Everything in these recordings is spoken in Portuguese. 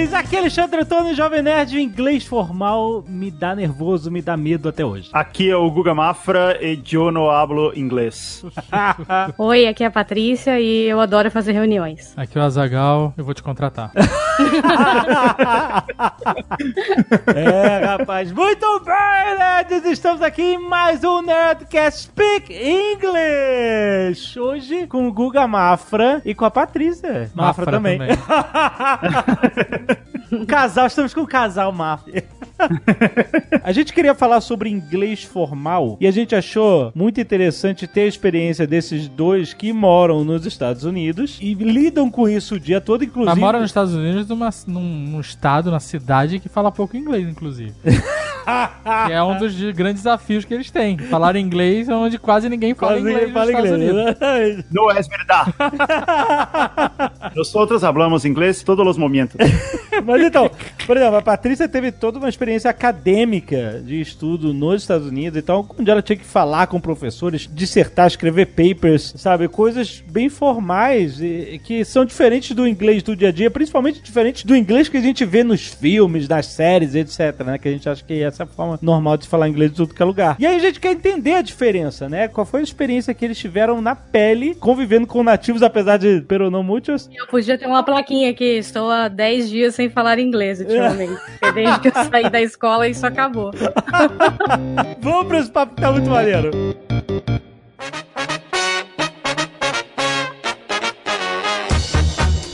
Nerds! Aqui é Alexandre Antônio, Jovem Nerd. O inglês formal me dá nervoso, me dá medo até hoje. Aqui é o Guga Mafra e eu não hablo inglês. Oi, aqui é a Patrícia e eu adoro fazer reuniões. Aqui é o Azagal, eu vou te contratar. é, rapaz. Muito bem, nerds! Estamos aqui em mais um Nerdcast Speak English. Hoje com o Guga Mafra e com a Patrícia. Mafra, Mafra também. também. Um casal, estamos com um casal Mafra. a gente queria falar sobre inglês formal e a gente achou muito interessante ter a experiência desses dois que moram nos Estados Unidos e lidam com isso o dia todo, inclusive. Mas mora nos Estados Unidos numa, num, num estado, na cidade que fala pouco inglês, inclusive. que é um dos de- grandes desafios que eles têm. Falar inglês onde quase ninguém fala Quase inglês ninguém fala inglês. Unidos. Não é verdade. Nosotros hablamos inglês todos os momentos. Mas então, por exemplo, a Patrícia teve toda uma experiência acadêmica de estudo nos Estados Unidos, então, onde ela tinha que falar com professores, dissertar, escrever papers, sabe? Coisas bem formais e, e que são diferentes do inglês do dia a dia, principalmente diferentes do inglês que a gente vê nos filmes, nas séries, etc, né? Que a gente acha que essa é a forma normal de falar inglês de tudo que é lugar. E aí a gente quer entender a diferença, né? Qual foi a experiência que eles tiveram na pele, convivendo com nativos, apesar de peronomútios, Eu podia ter uma plaquinha aqui, estou há 10 dias sem falar inglês ultimamente. Desde que eu saí da escola isso acabou. Vamos pra esse papo que tá muito maneiro.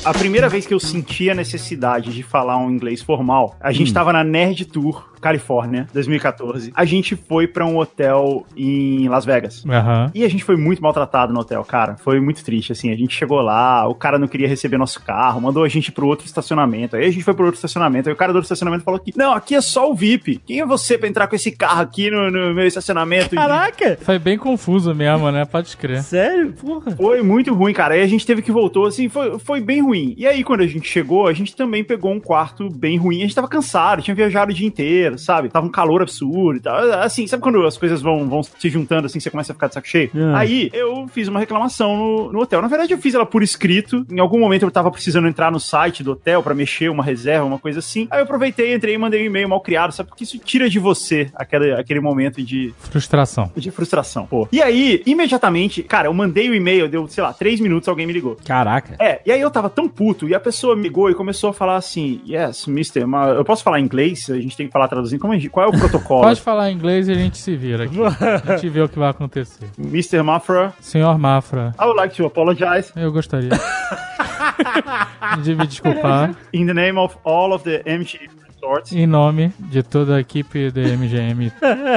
A primeira vez que eu senti a necessidade de falar um inglês formal, a gente tava na Nerd Tour, Califórnia, 2014. A gente foi pra um hotel em Las Vegas. Aham. E a gente foi muito maltratado no hotel, cara. Foi muito triste, assim. A gente chegou lá, o cara não queria receber nosso carro, mandou a gente pro outro estacionamento. Aí a gente foi pro outro estacionamento. Aí o cara do outro estacionamento falou que, não, aqui é só o VIP. Quem é você pra entrar com esse carro aqui no, no meu estacionamento? Caraca! Foi bem confuso mesmo, né? Pode crer. Sério? Porra. Foi muito ruim, cara. Aí a gente teve que voltar, assim, foi, foi bem ruim. E aí, quando a gente chegou, a gente também pegou um quarto bem ruim. A gente tava cansado, tinha viajado o dia inteiro, sabe? Tava um calor absurdo e tal. Assim, sabe quando as coisas vão, vão se juntando, assim, você começa a ficar de saco cheio? Ah. Aí eu fiz uma reclamação no, no hotel. Na verdade, eu fiz ela por escrito. Em algum momento eu tava precisando entrar no site do hotel pra mexer uma reserva, uma coisa assim. Aí eu aproveitei, entrei e mandei um e-mail mal criado, sabe? Porque isso tira de você aquele, aquele momento de, Frustração. de frustração, pô. E aí, imediatamente, cara, eu mandei o e-mail, deu, sei lá, três minutos, alguém me ligou. Caraca. É, e aí eu tava tão puto, e a pessoa me ligou e começou a falar assim, yes, mister, eu posso falar inglês? A gente tem que falar traduzindo, como gente, qual é o protocolo? Pode falar inglês e a gente se vira aqui. A gente vê o que vai acontecer. Mr. Mafra, Senhor Mafra, I would like to apologize eu gostaria de me desculpar in the name of all of the MG resorts em nome de toda a equipe da MGM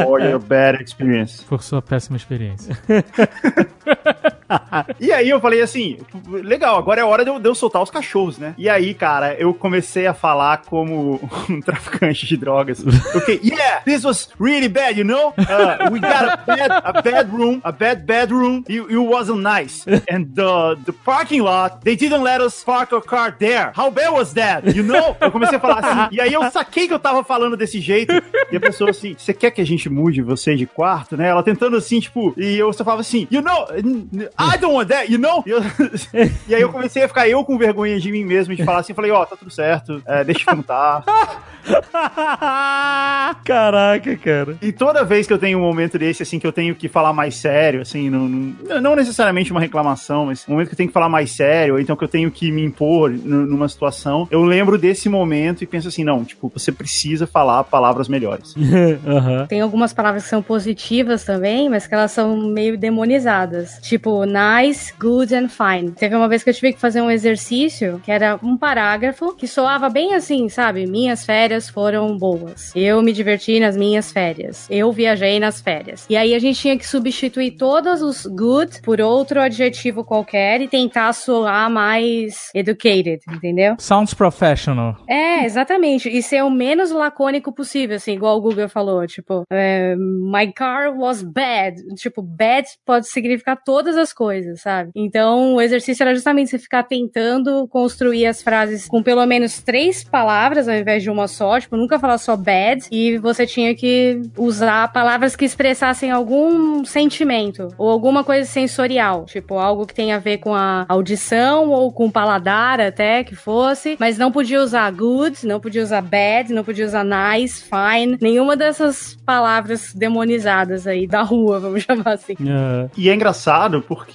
for your bad experience. por sua péssima experiência. E aí eu falei assim, legal, agora é hora de eu, de eu soltar os cachorros, né? E aí, cara, eu comecei a falar como um traficante de drogas. Ok, yeah, this was really bad, you know? Uh, we got a bad, a bad room, a bad bedroom. It, it wasn't nice. And the, the parking lot, they didn't let us park our car there. How bad was that? You know? Eu comecei a falar assim, e aí eu saquei que eu tava falando desse jeito. E a pessoa assim, você quer que a gente mude você de quarto, né? Ela tentando assim, tipo, e eu só falava assim, you know, I don't want that, you know? E, eu- e aí eu comecei a ficar eu com vergonha de mim mesmo, de falar assim, falei, ó, tá tudo certo, é, deixa como tá. Caraca, cara. E toda vez que eu tenho um momento desse, assim, que eu tenho que falar mais sério, assim, não, não, não necessariamente uma reclamação, mas um momento que eu tenho que falar mais sério, ou então que eu tenho que me impor numa situação, eu lembro desse momento e penso assim, não, tipo, você precisa falar palavras melhores. Aham. Tem algumas palavras que são positivas também, mas que elas são meio demonizadas. Tipo, nice, good and fine. Teve uma vez que eu tive que fazer um exercício que era um parágrafo que soava bem assim, sabe? Minhas férias foram boas. Eu me diverti nas minhas férias. Eu viajei nas férias. E aí a gente tinha que substituir todos os good por outro adjetivo qualquer e tentar soar mais educated, entendeu? Sounds professional. É, exatamente. E ser o menos lacônico possível, assim, igual o Google falou. Tipo, é, my car was bad. Tipo, bad pode significar todas as coisas, sabe? Então, o exercício era justamente você ficar tentando construir as frases com pelo menos três palavras ao invés de uma só tipo, nunca falar só bad, e você tinha que usar palavras que expressassem algum sentimento ou alguma coisa sensorial, tipo, algo que tenha a ver com a audição ou com o paladar até que fosse, mas não podia usar good, não podia usar bad, não podia usar nice, fine, nenhuma dessas palavras demonizadas aí da rua, vamos chamar assim. É. E é engraçado porque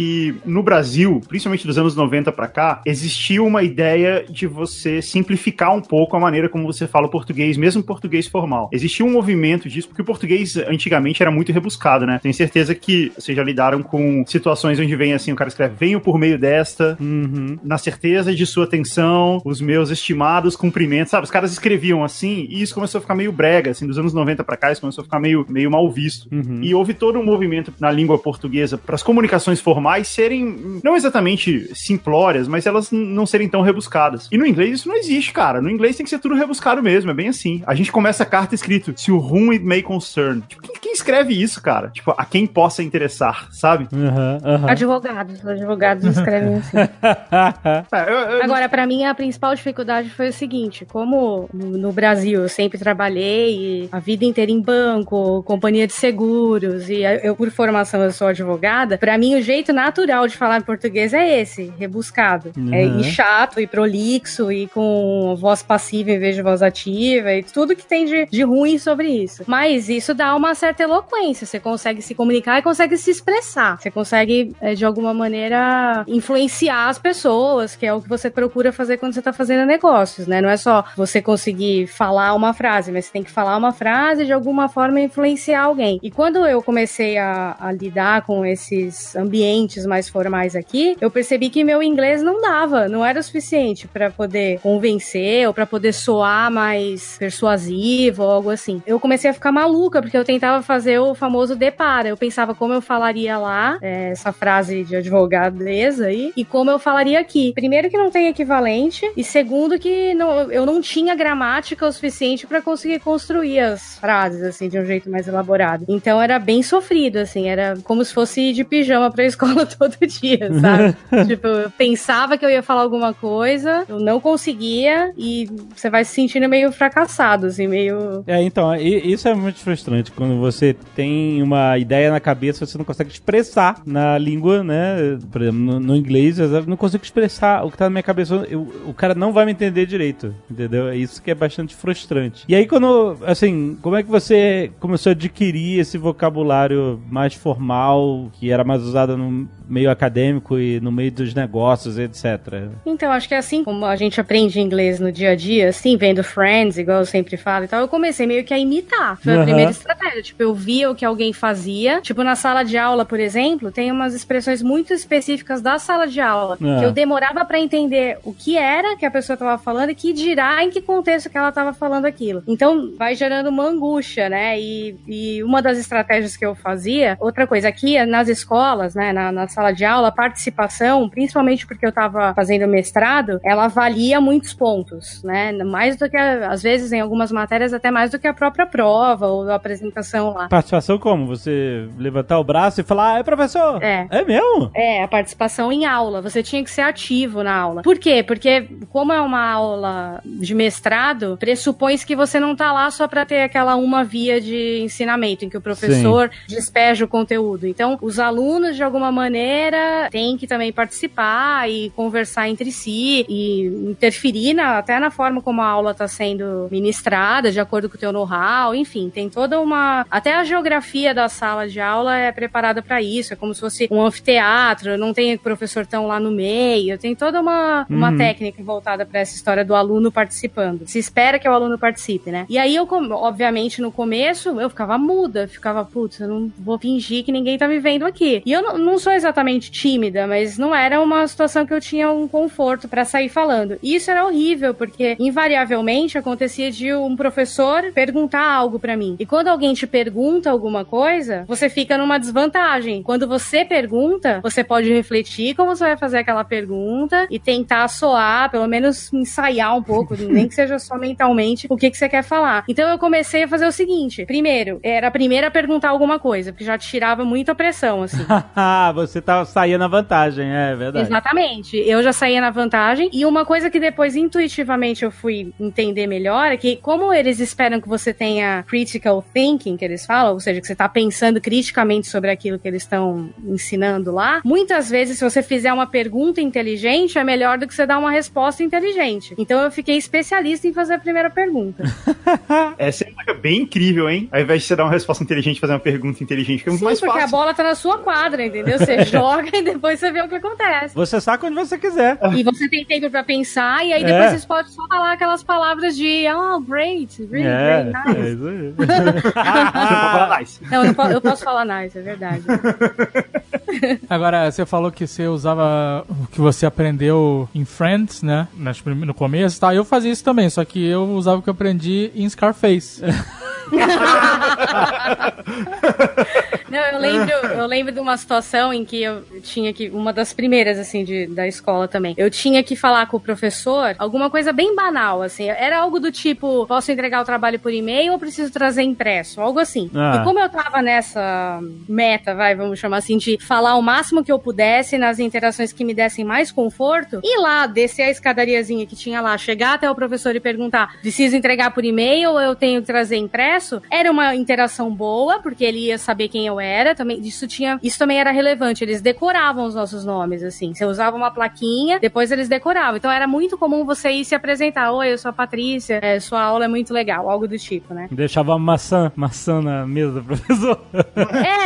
no Brasil, principalmente dos anos 90 pra cá, existiu uma ideia de você simplificar um pouco a maneira como você fala o português, mesmo português formal. Existia um movimento disso, porque o português antigamente era muito rebuscado, né? Tenho certeza que vocês já lidaram com situações onde vem assim, o cara escreve, venho por meio desta, Uhum. na certeza de sua atenção, os meus estimados cumprimentos, sabe? Os caras escreviam assim, e isso começou a ficar meio brega, assim, dos anos 90 pra cá, isso começou a ficar meio, meio mal visto. Uhum. E houve todo um movimento na língua portuguesa para as comunicações formais serem não exatamente simplórias, mas elas não serem tão rebuscadas. E no inglês isso não existe, cara. No inglês tem que ser tudo rebuscado mesmo, é bem assim. A gente começa a carta escrito to whom it may concern. Tipo, quem, quem escreve isso, cara? Tipo, a quem possa interessar, sabe? Aham, aham. Advogados, advogados escrevem assim. É, eu- eu- Agora, pra mim, a principal dificuldade foi o seguinte: como no no Brasil eu sempre trabalhei a vida inteira em banco, companhia de seguros, e eu, por formação, eu sou advogada, pra mim o jeito natural de falar português é esse, rebuscado. É, Uhum. e chato, e prolixo, e com voz passiva em vez de voz ativa, e tudo que tem de, de ruim sobre isso. Mas isso dá uma certa eloquência, você consegue se comunicar e consegue se expressar. Você consegue, é, de alguma maneira, influenciar as pessoas, que é o que você procura fazer quando você tá fazendo negócios, né? Não é só você conseguir falar uma frase, mas você tem que falar uma frase e de alguma forma influenciar alguém. E quando eu comecei a, a lidar com esses ambientes mais formais aqui, eu percebi que meu inglês não dava, não era o suficiente para poder convencer ou para poder soar mais persuasivo ou algo assim. Eu comecei a ficar maluca porque eu tentava fazer o famoso depara. Eu pensava como eu falaria lá, é, essa frase de advogadeza aí, e como eu falaria aqui. Primeiro que não tem equivalente e segundo que não, eu não tinha gramática o suficiente para conseguir construir as frases assim de um jeito mais elaborado. Então era bem sofrido assim, era como se fosse de pijama pra escola todo dia, sabe? tipo, eu pensava que eu ia falar alguma coisa, eu não conseguia e você vai se sentindo meio fracassado, assim, meio É, então, isso é muito frustrante quando você tem uma ideia na cabeça, você não consegue expressar na língua, né? Por exemplo, no, no inglês, eu não consigo expressar o que tá na minha cabeça. eu- o cara não vai me entender direito, entendeu? É isso que é bastante frustrante. E aí, quando, assim, como é que você começou a adquirir esse vocabulário mais formal, que era mais usado no meio acadêmico e no meio dos negócios, etc? Então, acho que é assim como a gente aprende inglês no dia a dia, assim, vendo Friends, igual eu sempre falo e tal, eu comecei meio que a imitar. Foi a Aham. primeira estratégia. Tipo, eu via o que alguém fazia. Tipo, na sala de aula, por exemplo, tem umas expressões muito específicas da sala de aula Ah. que eu demorava pra entender o que era que a pessoa tava falando e que dirá em que contexto que ela tava falando aquilo. Então, vai gerando uma angústia, né? E, e uma das estratégias que eu fazia, outra coisa, aqui nas escolas, né, na, na sala de aula, a participação, principalmente porque eu tava fazendo mestrado, ela valia muitos pontos, né? Mais do que, às vezes, em algumas matérias, até mais do que a própria prova ou a apresentação lá. Participação como? Você levantar o braço e falar, ah, é professor? É. É mesmo? É, a participação em aula. Você tinha que ser ativo na aula. Por quê? Porque, como é uma aula de mestrado, pressupõe que você não tá lá só para ter aquela uma via de ensinamento, em que o professor despeja o conteúdo. Então, os alunos, de alguma maneira, têm que também participar e conversar entre si e interferir na- até na forma como a aula está sendo ministrada, de acordo com o teu know-how, enfim, tem toda uma. Até a geografia da sala de aula é preparada para isso, é como se fosse um anfiteatro, não tem o professor tão lá no meio, tem toda uma, uma Uhum. técnica voltada para essa história do aluno participando. Se espera que o aluno participe, né? E aí eu, obviamente, no começo, eu ficava muda, ficava, putz, eu não vou fingir que ninguém tá me vendo aqui. E eu não, não sou exatamente tímida, mas não era uma situação que eu tinha um conforto para sair falando. E isso era horrível, porque invariavelmente acontecia de um professor perguntar algo para mim. E quando alguém te pergunta alguma coisa, você fica numa desvantagem. Quando você pergunta, você pode refletir como você vai fazer aquela pergunta e tentar soar, pelo menos ensaiar um pouco, nem que seja só mentalmente, o que, que você quer falar. Então eu comecei a fazer o seguinte: primeiro, era a primeira a perguntar alguma coisa, porque já tirava muita pressão, assim. você tá, saía na vantagem, é verdade. Exatamente. Eu já saía na vantagem. E uma coisa que depois intuitivamente eu fui entender melhor é que, como eles esperam que você tenha critical thinking, que eles falam, ou seja, que você tá pensando criticamente sobre aquilo que eles estão ensinando lá, muitas vezes, se você fizer uma pergunta inteligente, é melhor do que você dar uma resposta inteligente. Então eu fiquei especialista em fazer a primeira pergunta. Essa é bem incrível, hein? Ao invés de você dar uma resposta inteligente, fazer uma pergunta inteligente, fica muito Sim, mais porque fácil. a bola tá na sua quadra, entendeu? Você joga e depois você vê o que acontece. Você saca onde você quiser. E você tem tempo pra pensar, e aí É. depois vocês podem só falar aquelas palavras de oh, great, really É, great, é nice. isso aí. Você falar nice. Não, eu, eu posso falar nice, é verdade. Agora, você falou que você usava o que você aprendeu em Friends, né? No começo, tá? Eu fazia isso também, só que eu usava o que eu aprendi em Scarface. Não, eu lembro, eu lembro de uma situação em que eu tinha que. Uma das primeiras, assim, de, da escola também. Eu tinha que falar com o professor alguma coisa bem banal, assim. Era algo do tipo: posso entregar o trabalho por e-mail ou preciso trazer impresso? Algo assim. Ah. E como eu tava nessa meta, vai, vamos chamar assim, de falar o máximo que eu pudesse nas interações que me dessem mais conforto, e lá, descer a escadariazinha que tinha lá, chegar até o professor e perguntar: preciso entregar por e-mail ou eu tenho que trazer impresso? Era uma interação boa, porque ele ia saber quem eu era. Também, isso, tinha, isso também era relevante. Eles decoravam os nossos nomes, assim. Você usava uma plaquinha, depois eles decoravam. Então era muito comum você ir se apresentar: Oi, eu sou a Patrícia, é, sua aula é muito legal, algo do tipo, né? Deixava maçã, maçã na mesa do professor.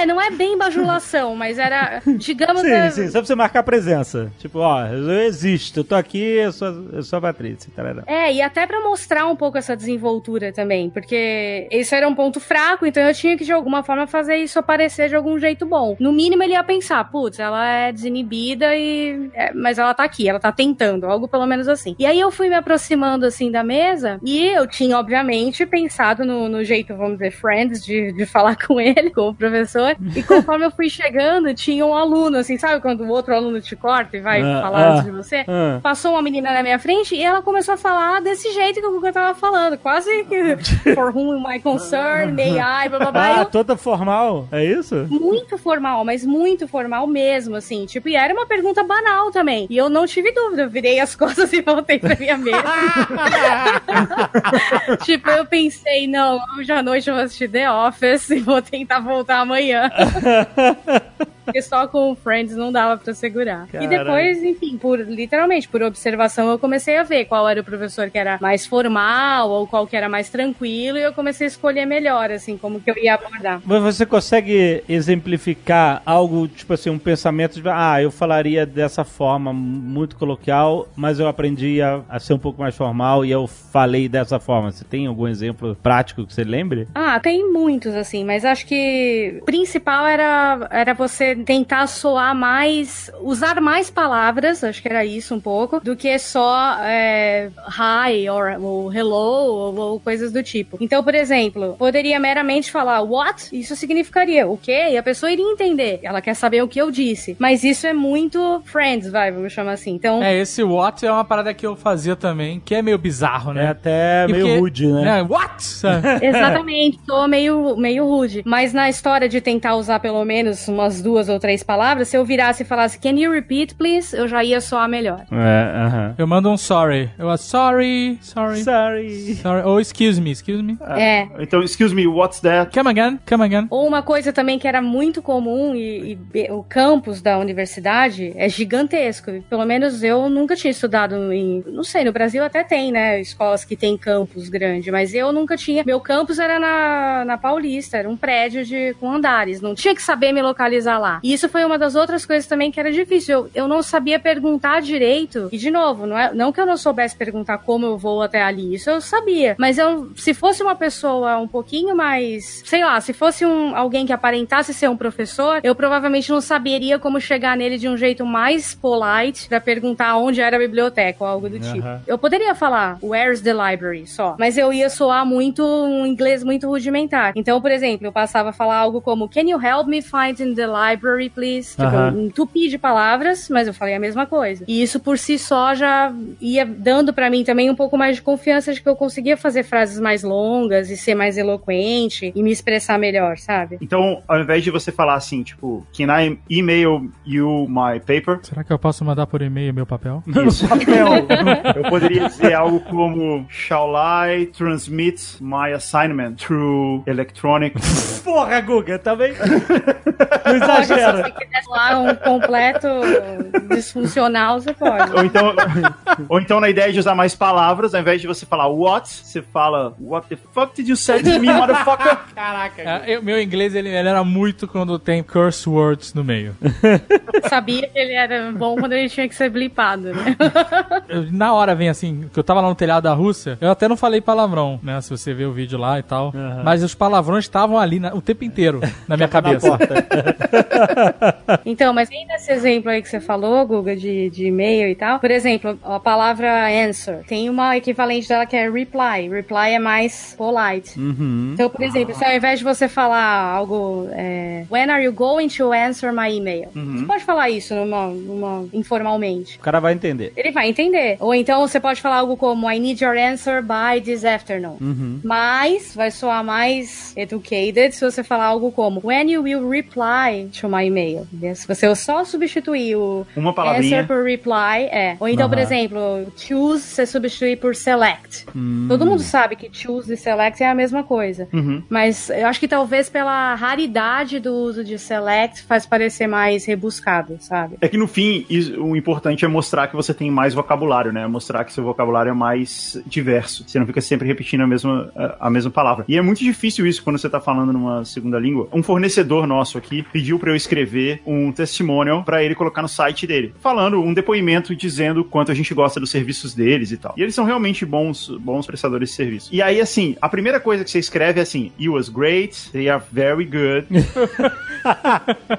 É, não é bem bajulação, mas era, digamos. sim, é- sim, só pra você marcar presença. Tipo, ó, eu existo, eu tô aqui, eu sou, eu sou a Patrícia. tarará. É, e até pra mostrar um pouco essa desenvoltura também, porque isso era um ponto fraco, então eu tinha que de alguma forma fazer isso aparecer de algum jeito bom. No mínimo ele ia pensar, putz, ela é desinibida e é, mas ela tá aqui, ela tá tentando, algo pelo menos assim. E aí eu fui me aproximando assim da mesa e eu tinha obviamente pensado no, no jeito, vamos dizer, friends de, de falar com ele, com o professor. E conforme eu fui chegando, tinha um aluno assim, sabe quando o outro aluno te corta e vai Ah, falar ah, antes de você? ah. Passou uma menina na minha frente e ela começou a falar desse jeito que eu tava falando. Quase que for whom my concern, may I, blá blá blá. Ah, Eu- toda formal, é isso? muito formal, mas muito formal mesmo, assim. Tipo, e era uma pergunta banal também. E eu não tive dúvida. Eu virei as costas e voltei pra minha mesa. tipo, eu pensei, não, hoje à noite eu vou assistir The Office e vou tentar voltar amanhã. Porque só com Friends não dava pra segurar. E Caralho. depois, enfim, por literalmente, por observação, eu comecei a ver qual era o professor que era mais formal ou qual que era mais tranquilo e eu comecei a escolher melhor, assim, como que eu ia abordar. Mas você consegue exemplificar algo, tipo assim, um pensamento de, ah, eu falaria dessa forma muito coloquial, mas eu aprendi a, a ser um pouco mais formal e eu falei dessa forma. Você tem algum exemplo prático que você lembre? Ah, tem muitos, assim, mas acho que o principal era, era você tentar soar mais, usar mais palavras, acho que era isso um pouco, do que só é, hi or, ou hello ou, ou coisas do tipo. Então, por exemplo, poderia meramente falar what? Isso significaria o quê? E a pessoa iria entender. Ela quer saber o que eu disse. Mas isso é muito friends, vai, vamos chamar assim. Então, É, esse what é uma parada que eu fazia também, que é meio bizarro, É né? até E meio porque- rude, né? É, what? Exatamente, sou meio, meio rude. Mas na história de tentar usar pelo menos umas duas ou três palavras, se eu virasse e falasse Can you repeat, please? Eu já ia soar melhor. É, aham. Eu mando um sorry. Eu sorry, sorry, Sorry. sorry. Ou excuse me, excuse me. É. Então, excuse me, what's that? Come again, come again. Ou uma coisa também que era muito comum e, e o campus da universidade é gigantesco. Pelo menos eu nunca tinha estudado em, não sei, no Brasil até tem, né, escolas que tem campus grande, mas eu nunca tinha. Meu campus era na, na Paulista, era um prédio de com andares, não tinha que saber me localizar lá. Falar. E isso foi uma das outras coisas também que era difícil. Eu, eu não sabia perguntar direito. E, de novo, não, é, não que eu não soubesse perguntar como eu vou até ali, isso eu sabia. Mas eu, se fosse uma pessoa um pouquinho mais, sei lá, se fosse um, alguém que aparentasse ser um professor, eu provavelmente não saberia como chegar nele de um jeito mais polite para perguntar onde era a biblioteca ou algo do tipo. Eu poderia falar, where's the library, só. Mas eu ia soar muito um inglês muito rudimentar. Então, por exemplo, eu passava a falar algo como Can you help me find in the library, please? Tipo, um tupi de palavras, mas eu falei a mesma coisa. E isso por si só já ia dando pra mim também um pouco mais de confiança de que eu conseguia fazer frases mais longas e ser mais eloquente e me expressar melhor, sabe? Então, ao invés de você falar assim, tipo, can I email you my paper? Será que eu posso mandar por e-mail meu papel? Isso. Eu poderia dizer algo como Shall I transmit my assignment through electronic? Porra, Guga, também. Não Se você quiser lá um completo disfuncional, você pode. ou então, ou então na ideia de usar mais palavras, ao invés de você falar what, você fala What the fuck did you say to me, motherfucker? É, eu- meu inglês ele, ele era muito quando tem curse words no meio. Sabia que ele era bom quando ele tinha que ser blipado, né? Na hora vem assim, que eu tava lá no telhado da Rússia, eu até não falei palavrão, né? Se você ver o vídeo lá e tal. Mas os palavrões estavam ali na- o tempo inteiro na minha cabeça. Então, mas bem nesse exemplo aí que você falou, Guga, de, de e-mail e tal, por exemplo, a palavra answer tem uma equivalente dela que é reply. Reply é mais polite. Uhum. Então, por exemplo, se ao invés de você falar algo, é, when are you going to answer my email? Você pode falar isso numa, numa- informalmente. O cara vai entender. Ele vai entender. Ou então você pode falar algo como I need your answer by this afternoon. Uhum. Mas vai soar mais educated se você falar algo como When you will reply to my email. Se você só substituir o Uma palavrinha. answer por reply, é. Ou então, por Aham. exemplo, choose você substituir por select. Todo mundo sabe que choose e select é a mesma coisa. Uhum. Mas eu acho que talvez pela raridade do uso de select faz parecer mais rebuscado, sabe? É que no fim, isso- o importante é mostrar que você tem mais vocabulário, né? Mostrar que seu vocabulário é mais diverso. Você não fica sempre repetindo a mesma, a, a mesma palavra. E é muito difícil isso quando você tá falando numa segunda língua. Um fornecedor nosso aqui pediu pra eu escrever um testimonial pra ele colocar no site dele, falando um depoimento dizendo quanto a gente gosta dos serviços deles e tal. E eles são realmente bons, bons prestadores de serviço. E aí, assim, a primeira coisa que você escreve é assim: It was great, they are very good.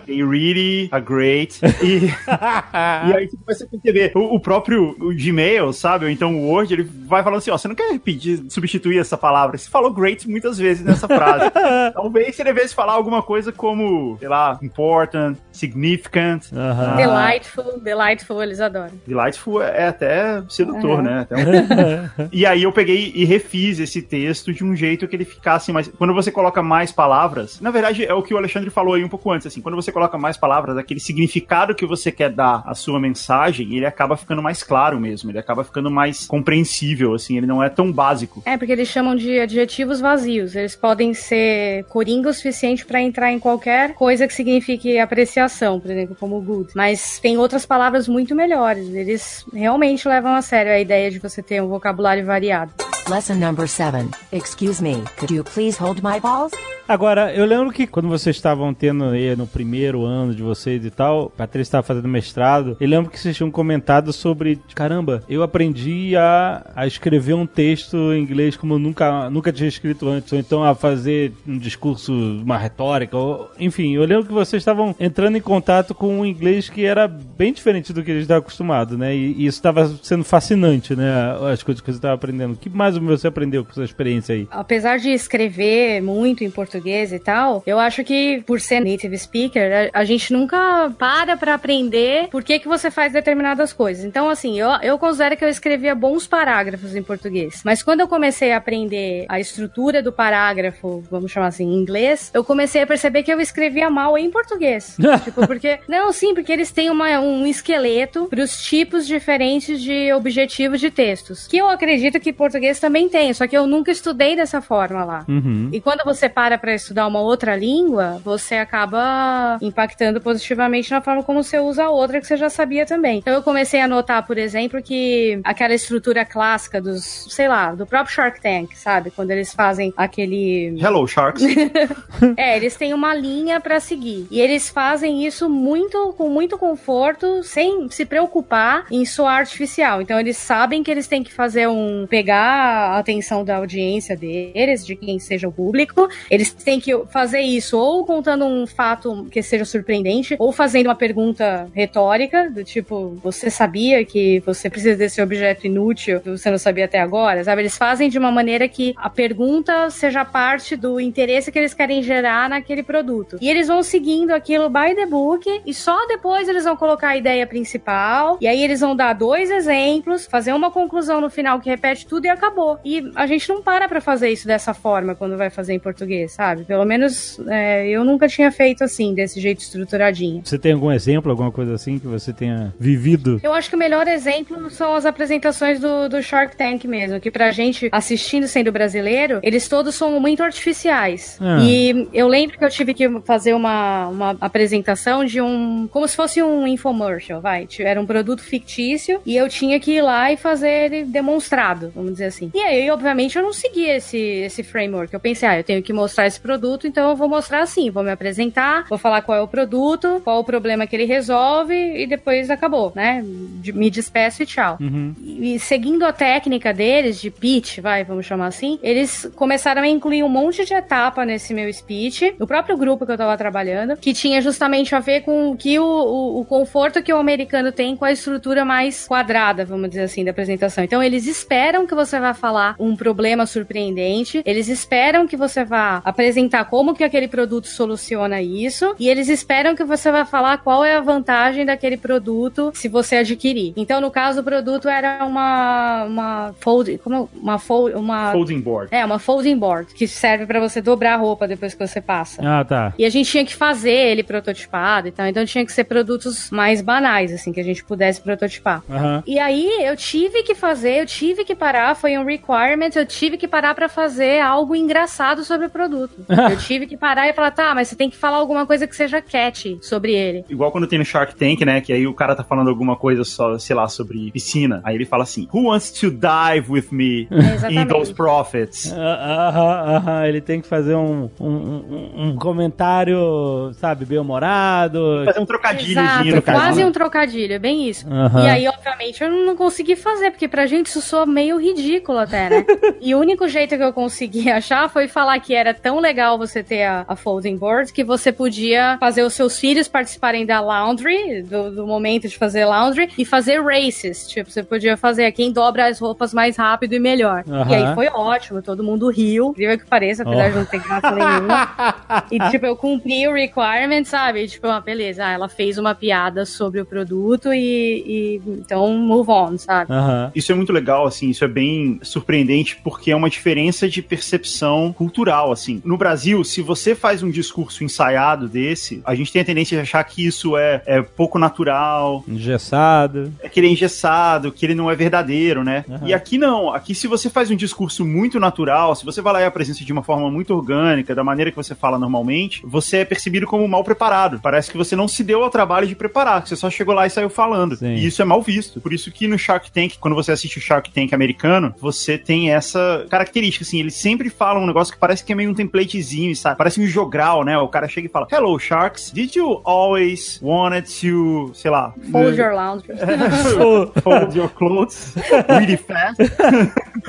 They really are great. E, e aí você começa a perceber. O, o próprio o Gmail, sabe? Ou então o Word, ele vai falando assim: ó, você não quer pedir, substituir essa palavra. Você falou great muitas vezes nessa frase. Talvez você devesse falar alguma coisa como, sei lá, important, significant. Aham. Ah. Delightful, delightful, eles adoram. Delightful é até sedutor, né? Até um- e aí eu peguei e refiz esse texto de um jeito que ele ficasse mais. Quando você coloca mais palavras, na verdade é o que o Alexandre falou aí um pouco antes, assim, quando você coloca mais palavras, aquele significado que você quer dar à sua mensagem, ele acaba ficando mais claro mesmo, ele acaba ficando mais compreensível, assim, ele não é tão básico. É, porque eles chamam de adjetivos vazios. Eles podem ser coringa o suficiente pra entrar em qualquer coisa que signifique apreciação, por exemplo, como good. Mas tem outras palavras muito melhores. Eles realmente levam a sério a ideia de você ter um vocabulário variado. Lesson number seven. Excuse me, could you please hold my balls? Agora, eu lembro que quando vocês estavam tendo aí no primeiro ano de vocês e tal, Patrícia estava fazendo mestrado, eu lembro que vocês tinham comentado sobre, caramba, eu aprendi a, a escrever um texto em inglês como eu nunca, nunca tinha escrito antes, ou então a fazer um discurso, uma retórica, ou, enfim, eu lembro que vocês estavam entrando em contato com um inglês que era bem diferente do que eles estavam acostumados, né? E, e isso estava sendo fascinante, né? As coisas que você estava aprendendo. O que mais você aprendeu com sua experiência aí? Apesar de escrever muito em português e tal, eu acho que por ser native speaker, a, a gente nunca para pra aprender por que, que você faz determinadas coisas. Então, assim, eu, eu considero que eu escrevia bons parágrafos em português. Mas quando eu comecei a aprender a estrutura do parágrafo, vamos chamar assim, em inglês, eu comecei a perceber que eu escrevia mal em português. tipo, porque. Não, sim, porque eles têm uma, um esqueleto para os tipos diferentes de objetivos de textos. Que eu acredito que português também tem, só que eu nunca estudei dessa forma lá. Uhum. E quando você para pra para estudar uma outra língua, você acaba impactando positivamente na forma como você usa a outra que você já sabia também. Então eu comecei a notar, por exemplo, que aquela estrutura clássica dos, sei lá, do próprio Shark Tank, sabe? Quando eles fazem aquele Hello, Sharks. é, eles têm uma linha pra seguir. E eles fazem isso muito com muito conforto, sem se preocupar em soar artificial. Então eles sabem que eles têm que fazer um pegar a atenção da audiência deles, de quem seja o público. Eles têm que fazer isso ou contando um fato que seja surpreendente, ou fazendo uma pergunta retórica, do tipo, você sabia que você precisa desse objeto inútil que você não sabia até agora? Sabe? Eles fazem de uma maneira que a pergunta seja parte do interesse que eles querem gerar naquele produto. E eles vão seguindo aquilo by the book e só depois eles vão colocar a ideia principal. E aí eles vão dar dois exemplos, fazer uma conclusão no final que repete tudo e acabou. E a gente não para pra fazer isso dessa forma quando vai fazer em português, sabe? Pelo menos é, eu nunca tinha feito assim, desse jeito estruturadinho. Você tem algum exemplo, alguma coisa assim que você tenha vivido? Eu acho que o melhor exemplo são as apresentações do, do Shark Tank mesmo, que pra gente assistindo sendo brasileiro, eles todos são muito artificiais. Ah. E eu lembro que eu tive que fazer uma, uma apresentação de um. como se fosse um infomercial, vai. Era um produto fictício e eu tinha que ir lá e fazer ele demonstrado, vamos dizer assim. E aí, obviamente, eu não segui esse, esse framework. Eu pensei, ah, eu tenho que mostrar esse produto, então eu vou mostrar assim, vou me apresentar, vou falar qual é o produto, qual o problema que ele resolve e depois acabou, né? De- Me despeço e tchau. Uhum. E e seguindo a técnica deles, de pitch, vai, vamos chamar assim, eles começaram a incluir um monte de etapa nesse meu speech, o próprio grupo que eu tava trabalhando, que tinha justamente a ver com que o, o, o conforto que o americano tem com a estrutura mais quadrada, vamos dizer assim, da apresentação. Então, eles esperam que você vá falar um problema surpreendente, eles esperam que você vá apresentar como que aquele produto soluciona isso, e eles esperam que você vá falar qual é a vantagem daquele produto se você adquirir. Então, no caso, o produto era uma uma fold, como uma fold, uma Folding board. é, uma folding board, que serve pra você dobrar a roupa depois que você passa. Ah, tá. E a gente tinha que fazer ele prototipado e tal, então tinha que ser produtos mais banais, assim, que a gente pudesse prototipar. Aham. E aí eu tive que fazer, eu tive que parar, foi um requirement, eu tive que parar pra fazer algo engraçado sobre o produto. eu tive que parar e falar, tá, mas você tem que falar alguma coisa que seja catchy sobre ele. Igual quando tem no Shark Tank, né? Que aí o cara tá falando alguma coisa só, sei lá, sobre piscina. Aí ele fala assim: Who wants to dive with me É, in those profits? Ah, Aham, aham, ele tem que fazer um, um, um- um comentário, sabe, bem humorado. Fazer um trocadilhozinho Exato, quase um trocadilho, é bem isso. Aham. E aí, obviamente, eu não consegui fazer, porque pra gente isso soa meio ridículo até, né? e o único jeito que eu consegui achar foi falar que era tão legal você ter a, a folding board que você podia fazer os seus filhos participarem da laundry, do, do momento de fazer laundry, e fazer races. Tipo, você podia fazer quem dobra as roupas mais rápido e melhor. Aham. E aí foi ótimo, todo mundo riu, incrível que pareça, apesar Oh. de não ter graça nenhuma. E, tipo, eu cumpri o requirement, sabe? Tipo, ah, beleza, ela fez uma piada sobre o produto e, e então move on, sabe? Isso é muito legal, assim, isso é bem surpreendente, porque é uma diferença de percepção cultural, assim. No Brasil, se você faz um discurso ensaiado desse, a gente tem a tendência de achar que isso é, é pouco natural, Engessado. é que ele é engessado, que ele não é verdadeiro, né? E aqui não. Aqui, se você faz um discurso muito natural, se você vai lá e apresenta de uma forma muito orgânica, da maneira que você fala normalmente, você é percebido como mal preparado. Parece que você não se deu ao trabalho de preparar, que você só chegou lá e saiu falando. Sim. E isso é mal visto. Por isso que no Shark Tank, quando você assiste o Shark Tank americano, você tem essa característica, assim, eles sempre falam um negócio que parece que é meio um templatezinho, sabe? Parece um jogral, né? O cara chega e fala, Hello, Sharks, did you always wanted to, sei lá... Fold your laundry. fold your clothes really fast.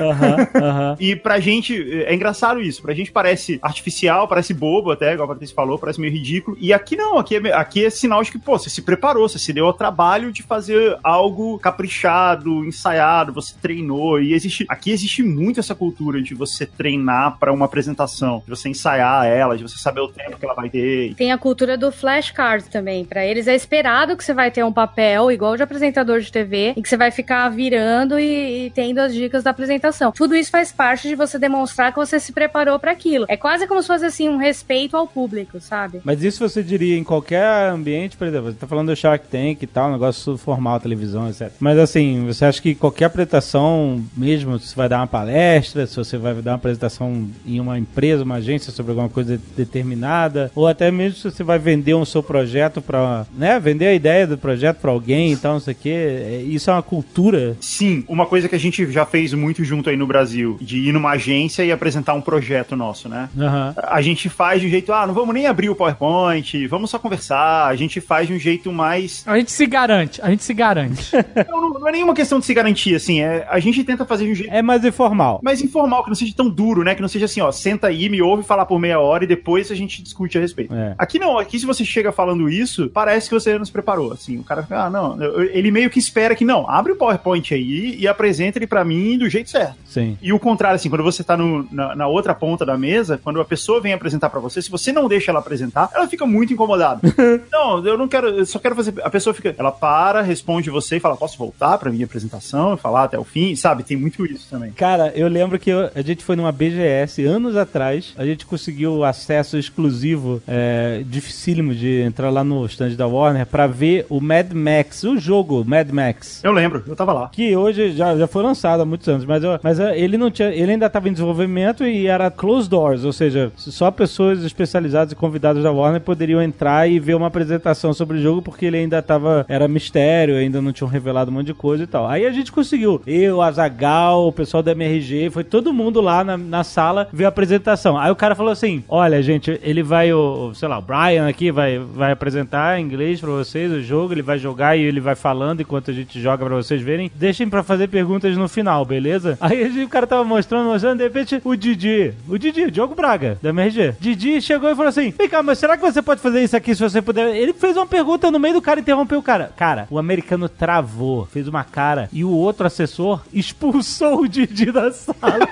Aham, aham. E pra gente, é engraçado isso. Pra gente parece artificial, parece bobo até, igual a Patrícia falou, parece meio ridículo. E aqui não, aqui é, aqui é sinal de que, pô, você se preparou, você se deu ao trabalho de fazer algo caprichado, ensaiado, você treinou. E existe, aqui existe muito essa cultura de você treinar pra uma apresentação, de você ensaiar ela, de você saber o tempo que ela vai ter. Tem a cultura do flashcard também. Pra eles é esperado que você vai ter um papel igual de apresentador de TV e que você vai ficar virando e, e tendo as dicas da apresentação. Apresentação. Tudo isso faz parte de você demonstrar que você se preparou para aquilo. É quase como se fosse assim um respeito ao público, sabe? Mas isso você diria em qualquer ambiente, por exemplo, você tá falando do Shark Tank e tal, um negócio formal, televisão, etc. Mas assim, você acha que qualquer apresentação, mesmo se você vai dar uma palestra, se você vai dar uma apresentação em uma empresa, uma agência sobre alguma coisa determinada, ou até mesmo se você vai vender um seu projeto para, né, vender a ideia do projeto para alguém e tal, não sei o quê, isso é uma cultura? Sim, uma coisa que a gente já fez muito junto aí no Brasil, de ir numa agência e apresentar um projeto nosso, né? Aham. A gente faz de um jeito, ah, não vamos nem abrir o PowerPoint, vamos só conversar. A gente faz de um jeito mais. A gente se garante, a gente se garante. Não, não- não é nenhuma questão de se garantir, assim. É, a gente tenta fazer de um jeito É mais informal. mais informal, que não seja tão duro, né? Que não seja assim, ó, senta aí, me ouve falar por meia hora e depois a gente discute a respeito. É. Aqui não, aqui se você chega falando isso, parece que você não se preparou, assim. O cara fica, ah, não, ele meio que espera que, não, abre o PowerPoint aí e apresenta ele pra mim do jeito certo. Sim. E o contrário, assim, quando você tá no- na, na outra ponta da mesa, quando a pessoa vem apresentar pra você, se você não deixa ela apresentar, ela fica muito incomodada. não, eu não quero, eu só quero fazer. A pessoa fica, ela para, responde você e fala, posso voltar pra minha apresentação e falar até o fim, sabe? Tem muito isso também. Cara, eu lembro que eu- a gente foi numa BGS anos atrás. A gente conseguiu acesso exclusivo, é, dificílimo de entrar lá no stand da Warner pra ver o Mad Max, o jogo Mad Max. Eu lembro, eu tava lá. Que hoje já, já foi lançado há muitos anos, mas, eu- mas é, ele não tinha, ele ainda estava em desenvolvimento e era closed doors, ou seja, só pessoas especializadas e convidados da Warner poderiam entrar e ver uma apresentação sobre o jogo porque ele ainda estava era mistério, ainda não tinham revelado um monte de coisa e tal. Aí a gente conseguiu, eu, Azagal, o pessoal da MRG, foi todo mundo lá na, na sala ver a apresentação. Aí o cara falou assim: "Olha, gente, ele vai o, sei lá, o Brian aqui vai vai apresentar em inglês pra vocês o jogo, ele vai jogar e ele vai falando enquanto a gente joga pra vocês verem. Deixem pra fazer perguntas no final, beleza? Aí o cara tava mostrando, mostrando, de repente o Didi, o Didi, Diogo Braga, da MRG. Didi chegou e falou assim: Vem cá, mas será que você pode fazer isso aqui se você puder? Ele fez uma pergunta no meio do cara e interrompeu o cara. Cara, o americano travou, fez uma cara e o outro assessor expulsou o Didi da sala.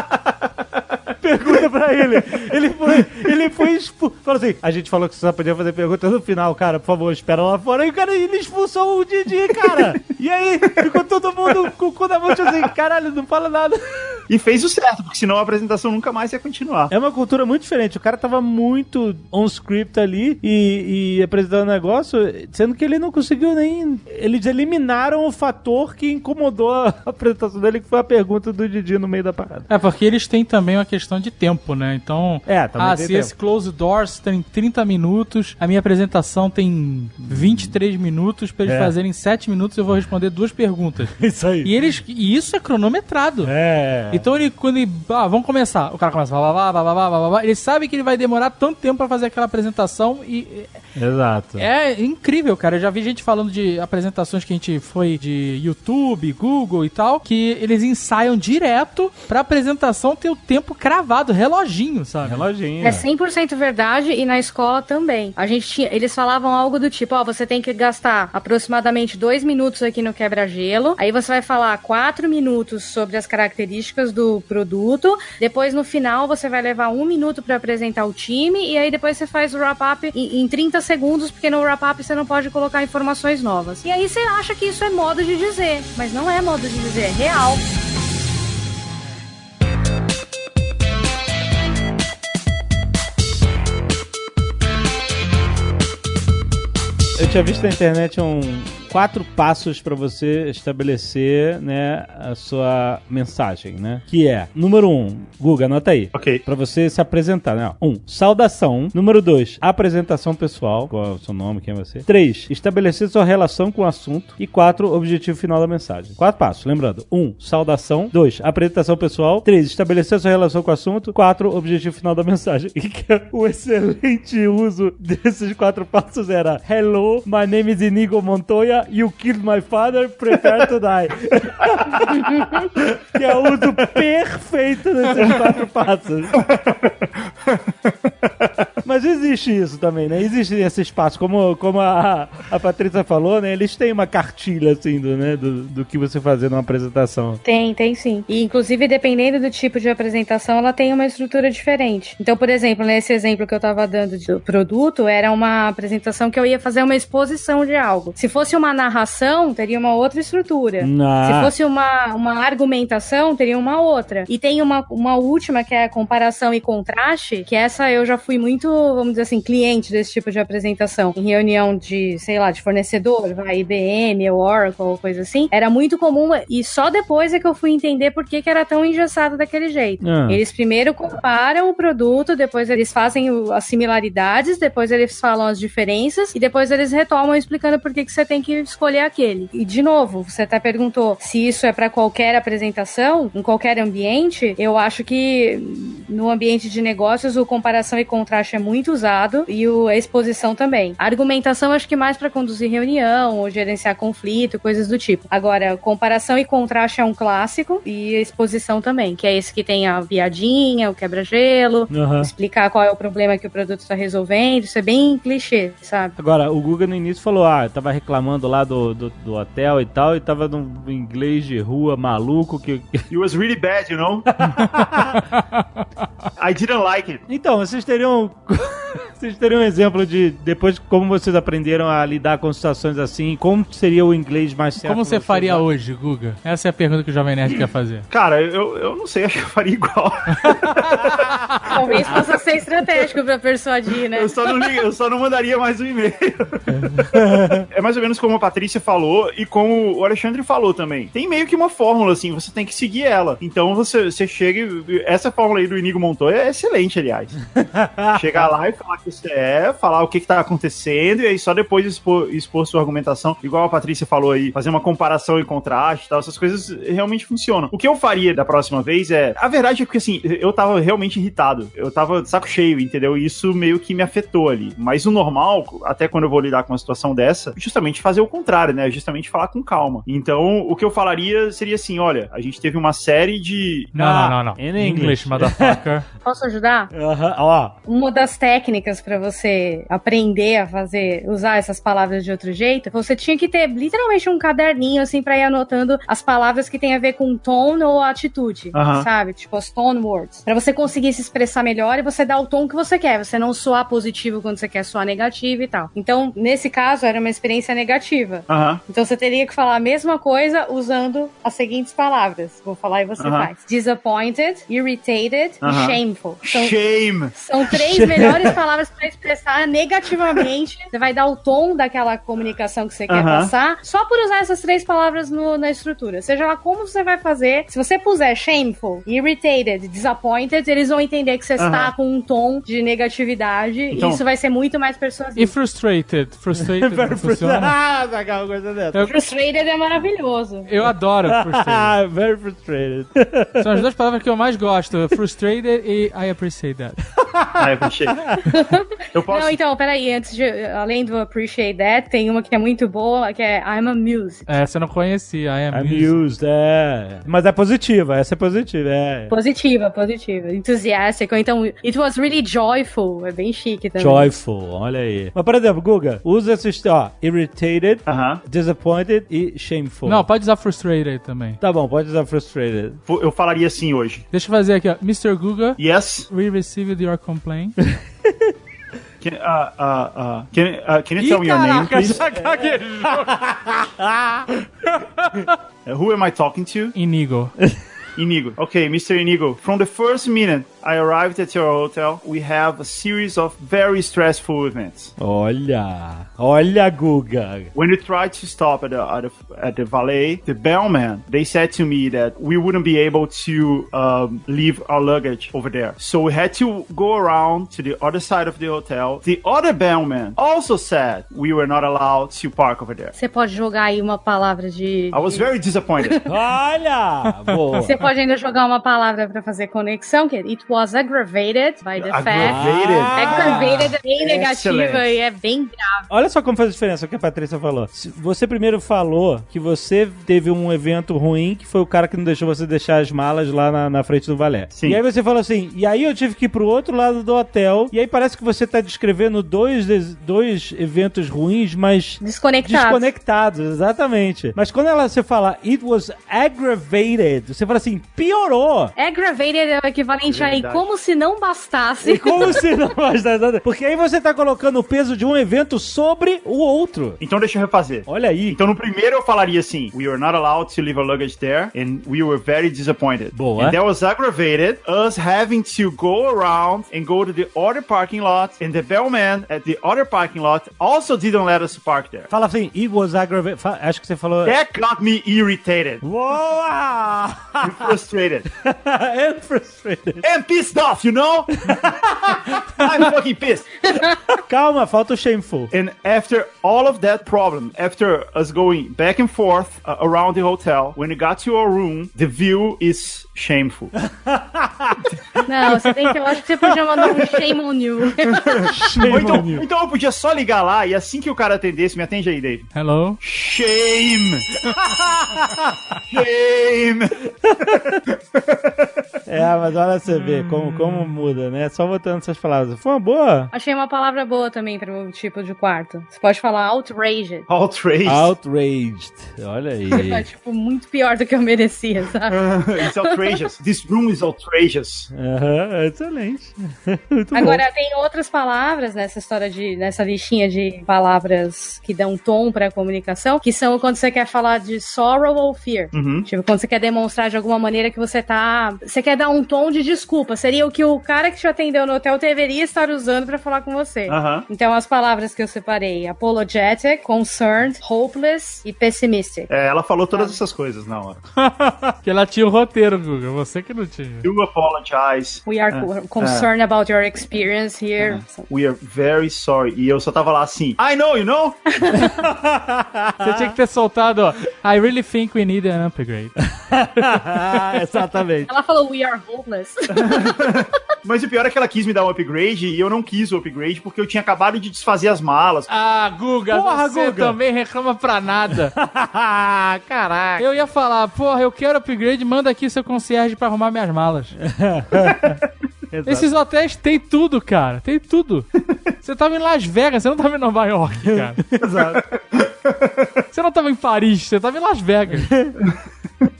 pergunta pra ele. Ele foi, ele foi expulso. Falou assim: a gente falou que você só podia fazer pergunta no final, cara. Por favor, espera lá fora. E o cara, ele expulsou o Didi, cara. E aí, ficou todo mundo com o cu na mão, tipo assim, caralho, não fala nada. E fez o certo, porque senão a apresentação nunca mais ia continuar. É uma cultura muito diferente. O cara tava muito on script ali e, e apresentando o negócio, sendo que ele não conseguiu nem. Eles eliminaram o fator que incomodou a apresentação dele, que foi a pergunta do Didi no meio da parada. É, porque eles têm também uma questão de tempo, né? Então, É, também ah, se tempo. esse close doors tem 30 minutos, a minha apresentação tem 23 minutos, pra eles É. fazerem 7 minutos eu vou responder duas perguntas. Isso aí. E eles e isso é cronometrado. É. Então ele, quando ele. Ah, vamos começar. O cara começa. Blá, blá, blá, blá, blá, blá, blá. Ele sabe que ele vai demorar tanto tempo pra fazer aquela apresentação e Exato. é incrível, cara. Eu já vi gente falando de apresentações que a gente foi de YouTube, Google e tal, que eles ensaiam direto pra apresentação ter o tempo cravado, reloginho, sabe? Reloginho. É 100% verdade e na escola também. A gente tinha, eles falavam algo do tipo, ó, você tem que gastar aproximadamente dois minutos aqui no quebra-gelo, aí você vai falar quatro minutos sobre as características do produto, depois no final você vai levar um minuto pra apresentar o time e aí depois você faz o wrap-up em, em 30 segundos, porque no wrap-up você não pode colocar informações novas. E aí você acha que isso é modo de dizer, mas não é modo de dizer, é real. Eu tinha visto na internet um quatro passos para você estabelecer, né, a sua mensagem, né? Que é, número um, Guga, anota aí. Ok. Pra você se apresentar, né? Um, saudação. Número dois, apresentação pessoal. Qual é o seu nome, quem é você? Três, estabelecer sua relação com o assunto. E quatro, objetivo final da mensagem. Quatro passos, lembrando. Um, saudação. Dois, apresentação pessoal. Três, estabelecer sua relação com o assunto. Quatro, objetivo final da mensagem. E que é o excelente uso desses quatro passos era Hello, my name is Inigo Montoya. You killed my father, prepare to die. que é o uso perfeito desses quatro passos. Mas existe isso também, né? Existe esse espaço, como, como a, a Patrícia falou, né? Eles têm uma cartilha, assim, do, né? do, do que você fazer numa apresentação. Tem, tem sim. E inclusive, dependendo do tipo de apresentação, ela tem uma estrutura diferente. Então, por exemplo, nesse exemplo que eu tava dando do produto, era uma apresentação que eu ia fazer uma exposição de algo. Se fosse uma narração, teria uma outra estrutura. Ah. Se fosse uma, uma argumentação, teria uma outra. E tem uma, uma última que é a comparação e contraste, que essa eu já fui muito, vamos dizer assim, cliente desse tipo de apresentação. Em reunião de, sei lá, de fornecedor, vai, IBM, ou Oracle, coisa assim. Era muito comum e só depois é que eu fui entender por que, que era tão engessado daquele jeito. Ah. Eles primeiro comparam o produto, depois eles fazem as similaridades, depois eles falam as diferenças e depois eles retomam explicando por que, que você tem que escolher aquele. E de novo, você até perguntou se isso é para qualquer apresentação, em qualquer ambiente. Eu acho que no ambiente de negócios o comparação e contraste é muito usado e o, a exposição também. A argumentação acho que mais para conduzir reunião ou gerenciar conflito, coisas do tipo. Agora, comparação e contraste é um clássico e a exposição também, que é esse que tem a piadinha, o quebra-gelo, Aham. explicar qual é o problema que o produto está resolvendo. Isso é bem clichê, sabe? Agora, o Guga no início falou, ah, eu tava reclamando lá do, do, do hotel e tal, e tava num inglês de rua maluco que... It was really bad, you know? I didn't like it. Então, vocês teriam... vocês teriam um exemplo de, depois, como vocês aprenderam a lidar com situações assim, como seria o inglês mais certo? Como você pra faria hoje, Guga? Essa é a pergunta que o Jovem Nerd quer fazer. Cara, eu, eu não sei, acho que eu faria igual. Talvez possa ser estratégico para persuadir, né? Eu só não, eu só não mandaria mais um e-mail. é mais ou menos como a Patrícia falou e como o Alexandre falou também. Tem meio que uma fórmula, assim, você tem que seguir ela. Então você, você chega e. Essa fórmula aí do Inigo Montoya é excelente, aliás. Chegar lá e falar que você é, falar o que, que tá acontecendo, e aí só depois expor, expor sua argumentação, igual a Patrícia falou aí, fazer uma comparação e contraste e tal, essas coisas realmente funcionam. O que eu faria da próxima vez é. A verdade é que assim, eu tava realmente irritado. Eu tava de saco cheio, entendeu? E isso meio que me afetou ali. Mas o normal, até quando eu vou lidar com uma situação dessa, é justamente fazer o contrário, né? Justamente falar com calma. Então, o que eu falaria seria assim: olha, a gente teve uma série de. Não, Ah, não, não, não. in English, English. motherfucker. Posso ajudar? Aham, Ó, Uma das técnicas para você aprender a fazer, usar essas palavras de outro jeito, você tinha que ter literalmente um caderninho assim para ir anotando as palavras que tem a ver com tom ou atitude, sabe? Tipo as tone words. Para você conseguir se expressar melhor e você dar o tom que você quer, você não soar positivo quando você quer soar negativo e tal. Então, nesse caso, era uma experiência negativa. Então você teria que falar a mesma coisa usando as seguintes palavras. Vou falar e você faz. Disappointed, irritated e shameful. São Shame! são três melhores palavras para expressar negativamente. Você vai dar o tom daquela comunicação que você quer passar só por usar essas três palavras no- na estrutura. Seja lá como você vai fazer. Se você puser shameful, irritated, disappointed, eles vão entender que você está com um tom de negatividade Então- e isso vai ser muito mais E persuasivo. frustrated? Frustrated não funciona? ah, sacar uma coisa dessa. Eu, Frustrated é maravilhoso. eu adoro frustrated. Ah, very frustrated. São as duas palavras que eu mais gosto. Frustrated e I appreciate that. Eu achei. Eu posso. Não, então, peraí, antes de, além do appreciate that, tem uma que é muito boa, que é I'm amused. Essa eu não conhecia. I am Amused, é. Mas é positiva, essa é positiva, é. Positiva, positiva. Enthusiastic, ou então, it was really joyful. É bem chique também. Joyful, olha aí. Mas, por exemplo, Guga, usa esses, ó, irritated, Aham. disappointed e shameful. Não, pode usar frustrated também. Tá bom, pode usar frustrated. Eu falaria assim hoje. Deixa eu fazer aqui, ó. Mr. Guga, Yes. we received your complaint. Can, uh, uh, uh, can, uh, can you tell me your name, please? já gaguejou. Uh, who am I talking to? Inigo. Inigo. Okay, Mr. Inigo. From the first minute I arrived at your hotel, we have a series of very stressful events. Olha, olha, Guga. When we tried to stop at the, at the, at the valet, the bellman, they said to me that we wouldn't be able to um, leave our luggage over there. So we had to go around to the other side of the hotel. The other bellman also said we were not allowed to park over there. Você pode jogar aí uma palavra de. I was very disappointed. Olha! Boa. Você pode ainda jogar uma palavra pra fazer conexão, que It was aggravated by the fact. Aggravated. Aggravated é bem negativa e é bem grave. Olha só como faz a diferença o que a Patrícia falou. Você primeiro falou que você teve um evento ruim, que foi o cara que não deixou você deixar as malas lá na, na frente do valé. Sim. E aí você falou assim, e aí eu tive que ir pro outro lado do hotel, e aí parece que você tá descrevendo dois, dois eventos ruins, mas Desconectado. desconectados, exatamente. Mas quando ela você fala it was aggravated, você fala assim, piorou. Aggravated é o equivalente aí, Verdade. como se não E bastasse. como se não bastasse nada. Porque aí você tá colocando o peso de um evento sobre o outro. Então deixa eu refazer. Olha aí. Então no primeiro eu falaria assim: We were not allowed to leave our luggage there, and we were very disappointed. Boa. And that was aggravated us having to go around and go to the other parking lot, and the bellman at the other parking lot also didn't let us park there. Fala assim, it was aggravated. Fa- Acho que você falou. That got me irritated Boa! and frustrated And frustrated. and pissed off, you know? I'm fucking pissed. Calma, falta o shameful. And after all of that problem, after us going back and forth uh, around the hotel, when we got to our room, the view is shameful. Não, você tem que. Eu acho que você podia mandar um shame on you. Ou então, então eu podia só ligar lá e assim que o cara atendesse, me atende aí, Dave. Hello? Shame! Shame! É, mas olha você ver como, como muda, né? Só botando essas palavras. Foi uma boa. Achei uma palavra boa também para um tipo de quarto. Você pode falar outraged. Outraged. Outraged. Olha É, aí. tipo, muito pior do que eu merecia, sabe? It's outrageous. This room is outrageous. Aham, excelente. Muito Agora, tem outras palavras nessa história de. nessa listinha de palavras que dão tom pra comunicação, que são quando você quer falar de sorrow ou fear. Uhum. Tipo, quando você quer demonstrar de alguma maneira que você tá. Você quer dar um tom de desculpa. Seria o que o cara que te atendeu no hotel deveria estar usando pra falar com você. Então, as palavras que eu separei: apologetic, concerned, hopeless e pessimistic. É, ela falou todas essas coisas na hora. que ela tinha o roteiro, Guga. Você que não tinha. You apologize. We are co- concerned about your experience here. We are very sorry. E eu só tava lá assim, I know, you know? Você tinha que ter soltado, ó. I really think we need an upgrade. Ah, exatamente. Ela falou, we are hopeless. Mas o pior é que ela quis me dar um upgrade e eu não quis o upgrade porque eu tinha acabado de desfazer as malas. Ah, Guga, Porra, você Guga. também reclama pra nada. Caraca. Eu ia falar, porra, eu quero upgrade, manda aqui seu concierge pra arrumar minhas malas. Exato. Esses hotéis tem tudo, cara. Tem tudo. Você tava em Las Vegas, você não tava em Nova York, cara. Exato. Você não tava em Paris, você tava em Las Vegas.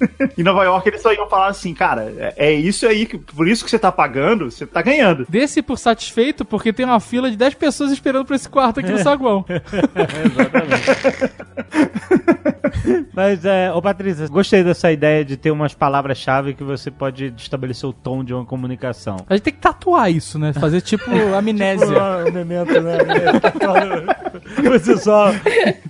Em Nova York eles só iam falar assim, cara, é, é isso aí, que, por isso que você tá pagando, você tá ganhando. Desse por satisfeito, porque tem uma fila de 10 pessoas esperando por esse quarto aqui no saguão. Mas, é, ô Patrícia, gostei dessa ideia de ter umas palavras-chave que você pode estabelecer o tom de uma comunicação. A gente tem que tatuar isso, né? Fazer tipo amnésia. Um memento, né? Você só,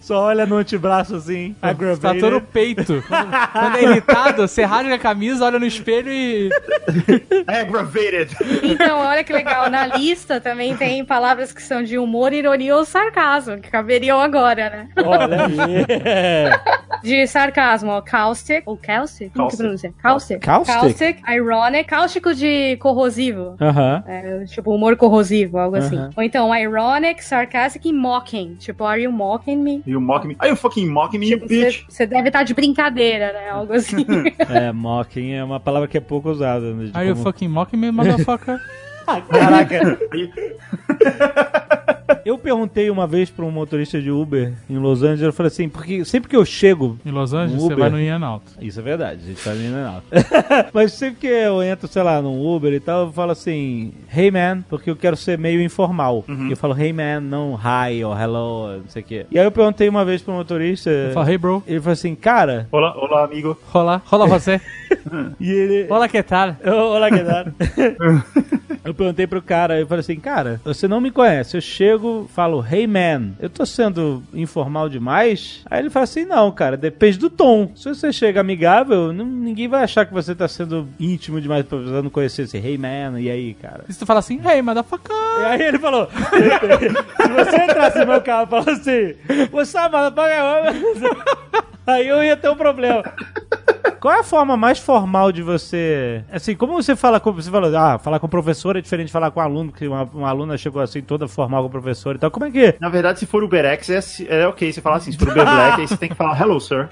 só olha no antebraço assim, aggravated. Tatuando o peito. Quando, quando é irritado, você rasga a camisa, olha no espelho e. Aggravated. Então, olha que legal. Na lista também tem palavras que são de humor, ironia ou sarcasmo, que caberiam agora, né? Olha aí. De sarcasmo, ó, caustic, ou caustic? Como que Caustic. pronuncia? Caustic. Caustic? ironic, cáustico de corrosivo. Aham. É, tipo, humor corrosivo, algo assim. Aham. Ou então, ironic, sarcastic e mocking. Tipo, are you mocking me? You mock me. Are you fucking mocking me, you Tipo, bitch? Você deve estar de brincadeira, né? Algo assim. É, mocking é uma palavra que é pouco usada. Né, Are you como- fucking mocking me, motherfucker? Caraca. Eu perguntei uma vez pra um motorista de Uber em Los Angeles, eu falei assim, porque sempre que eu chego Em Los Angeles, Uber. você vai no Ian Alto. Isso é verdade, a gente tá indo alto. Mas sempre que eu entro, sei lá, num Uber e tal, eu falo assim, hey man, porque eu quero ser meio informal. Eu falo hey man, não hi ou hello, não sei o quê. E aí eu perguntei uma vez pro motorista, Fala, hey bro, ele falou assim, cara, Olá, olá, amigo. rola, rola você. e ele. Rola que tal? Olá, que tal? Eu perguntei pro cara, eu falei assim, cara, você não me conhece. Eu chego, falo, hey man, eu tô sendo informal demais? Aí ele fala assim, não, cara, depende do tom. Se você chega amigável, não- ninguém vai achar que você tá sendo íntimo demais pra você não conhecer esse hey man, e aí, cara? E se tu fala assim, hey, motherfucker. E aí ele falou, se você entrasse no meu carro e falasse assim, você paga Aí eu ia ter um problema. Qual é a forma mais formal de você. Assim, como você fala com. Você falou, ah, falar com o professor é diferente de falar com um aluno, que uma, uma aluna chegou assim, toda formal com o professor e tal. Como é que. Na verdade, se for Uberex, é, é ok você falar assim. Se for Uber Black, aí você tem que falar hello, sir.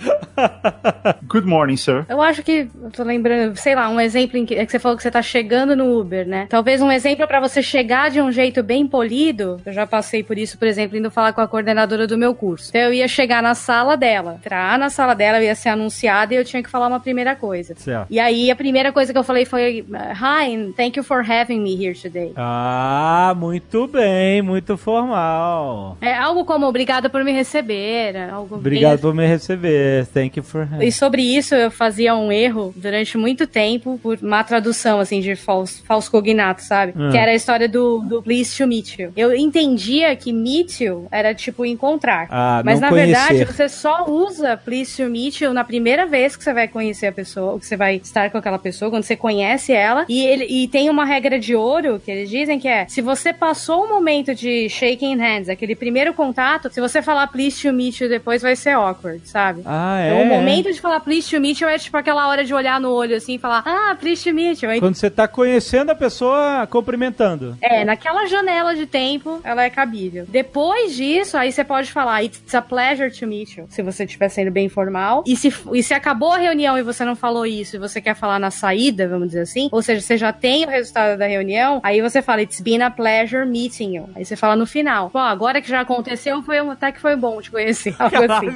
Good morning, sir. Eu acho que, eu tô lembrando, sei lá, um exemplo em que, é que você falou que você tá chegando no Uber, né? Talvez um exemplo pra você chegar de um jeito bem polido. Eu já passei por isso, por exemplo, indo falar com a coordenadora do meu curso. Então eu ia chegar na sala dela, entrar na sala dela, eu ia ser anunciada e eu tinha que falar uma primeira coisa. Certo. E aí a primeira coisa que eu falei foi: Hi, thank you for having me here today. Ah, muito bem, muito formal. É algo como obrigada por me receber. Algo Obrigado bem- por me receber. Thank you for E sobre isso eu fazia um erro durante muito tempo por má tradução, assim, de falso, falso cognato, sabe? Hum. Que era a história do, do please to meet you. Eu entendia que meet you era tipo encontrar. Ah, Mas na verdade conhecer. você só usa please to meet you na primeira vez que você vai conhecer a pessoa, que você vai estar com aquela pessoa, quando você conhece ela. E, ele, e tem uma regra de ouro que eles dizem que é: se você passou o momento de shaking hands, aquele primeiro contato, se você falar please to meet you depois vai ser awkward, sabe? Ah, é. Então, o momento de falar please to meet you é tipo aquela hora de olhar no olho assim e falar, ah, please to meet you. Quando você tá conhecendo a pessoa, cumprimentando. É, naquela janela de tempo, ela é cabível. Depois disso, aí você pode falar, it's a pleasure to meet you, se você estiver sendo bem formal. E se, e se acabou a reunião e você não falou isso e você quer falar na saída, vamos dizer assim, ou seja, você já tem o resultado da reunião, aí você fala, it's been a pleasure meeting you. Aí você fala no final, pô, agora que já aconteceu, foi, um- até que foi bom te conhecer. Algo assim.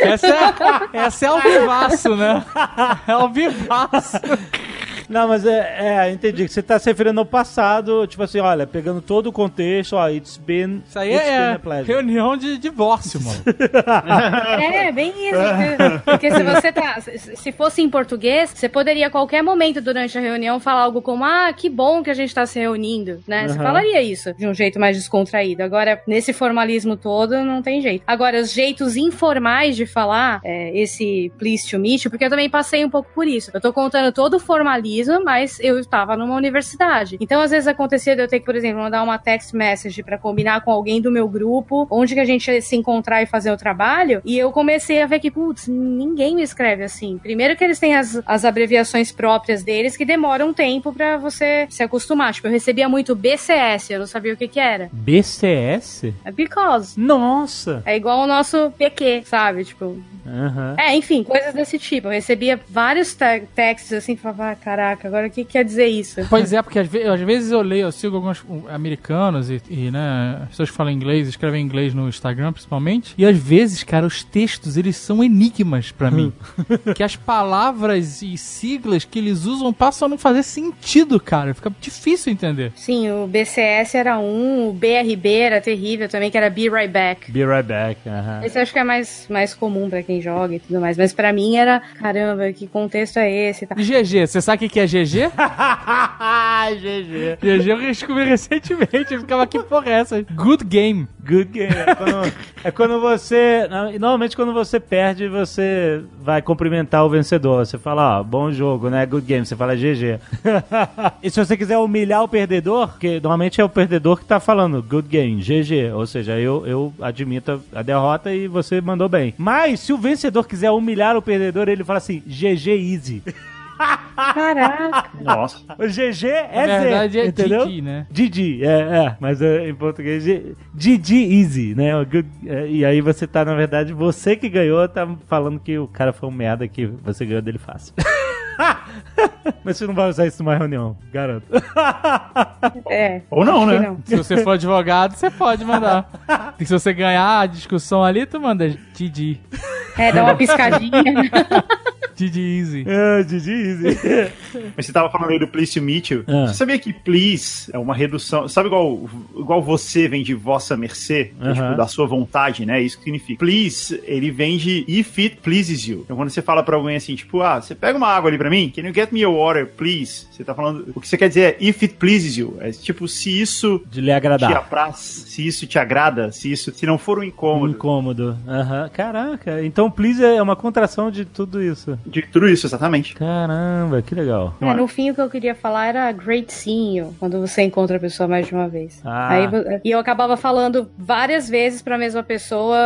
Essa é, essa é ao vivaço, né? É ao vivaço. Não, mas é, é, entendi. Você tá se referindo ao passado, tipo assim, olha, pegando todo o contexto, ó, it's been. Isso aí it's been é reunião de divórcio, mano. É, bem isso. Porque se você tá. se- Se fosse em português, você poderia a qualquer momento durante a reunião falar algo como: Ah, que bom que a gente tá se reunindo, né? Você Aham. falaria isso de um jeito mais descontraído. Agora, nesse formalismo todo, não tem jeito. Agora, os jeitos informais de falar é, esse please to meet, you, porque eu também passei um pouco por isso. Eu tô contando todo o formalismo, mas eu estava numa universidade. Então, às vezes acontecia de eu ter que, por exemplo, mandar uma text message pra combinar com alguém do meu grupo, onde que a gente ia se encontrar e fazer o trabalho, e eu comecei a ver que, putz, ninguém me escreve assim. Primeiro que eles têm as, as abreviações próprias deles que demoram um tempo pra você se acostumar. Tipo, eu recebia muito BCS, eu não sabia o que que era. BCS? É because. Nossa! É igual o nosso PQ, sabe? Tipo, Aham. é, enfim, coisas desse tipo. Eu recebia vários te- textos assim, que falava, ah, caraca, agora o que quer dizer isso? Pois é, porque às, ve- às vezes eu leio, eu sigo alguns americanos e, e, né, as pessoas que falam inglês, escrevem inglês no Instagram principalmente, e às vezes, cara, os textos, eles são enigmas pra mim. que as palavras e siglas que eles usam passam a não fazer sentido, cara. Fica difícil entender. Sim, o BCS era um, o BRB era terrível também, que era Be Right Back. Be right back. Aham. Esse eu acho que é mais, mais comum pra quem joga e tudo mais. Mas pra mim era, caramba, que contexto é esse? e tal. E GG, você sabe o que que é GG? GG. GG eu descobri recentemente, eu ficava, que porra é essa? Good game. Good game. É quando, é quando você. Normalmente, quando você perde, você vai cumprimentar o vencedor. Você fala, ó, bom jogo, né? Good game. Você fala GG. e se você quiser humilhar o perdedor, porque normalmente é o perdedor que tá falando good game, GG. Ou seja, eu, eu admito a derrota e você mandou bem. Mas se o vencedor quiser humilhar o perdedor, ele fala assim: GG easy. Caraca. Nossa. O GG é Na verdade Z, é entendeu? Didi, né? Didi, é, é, mas é, em português, G- Didi Easy, né? Good- é, e aí você tá, na verdade, você que ganhou, tá falando que o cara foi um merda que você ganhou dele fácil. mas você não vai usar isso numa reunião, garanto. É. Ou não, né? não. Se você for advogado, você pode mandar. E se você ganhar a discussão ali, tu manda Didi. É, dá uma piscadinha. Didi Easy. é, Didi Easy. Mas você tava falando aí do please to meet you. Ah. Você sabia que please é uma redução. Sabe igual, igual você vem de vossa mercê? Que é, Aham. tipo, da sua vontade, né? Isso que significa. Please, ele vem de if it pleases you. Então quando você fala pra alguém assim, tipo, ah, você pega uma água ali pra mim? Can you get me a water, please? Você tá falando. O que você quer dizer é if it pleases you. É tipo, se isso De lhe te agradar. apraz, se isso te agrada, se isso. Se não for um Um incômodo. incômodo. Aham. Caraca. Então, please é uma contração de tudo isso. De tudo isso, exatamente. Caramba, que legal. É, no fim, o que eu queria falar era great seeing you, quando você encontra a pessoa mais de uma vez. Ah. Aí, e eu acabava falando várias vezes pra mesma pessoa,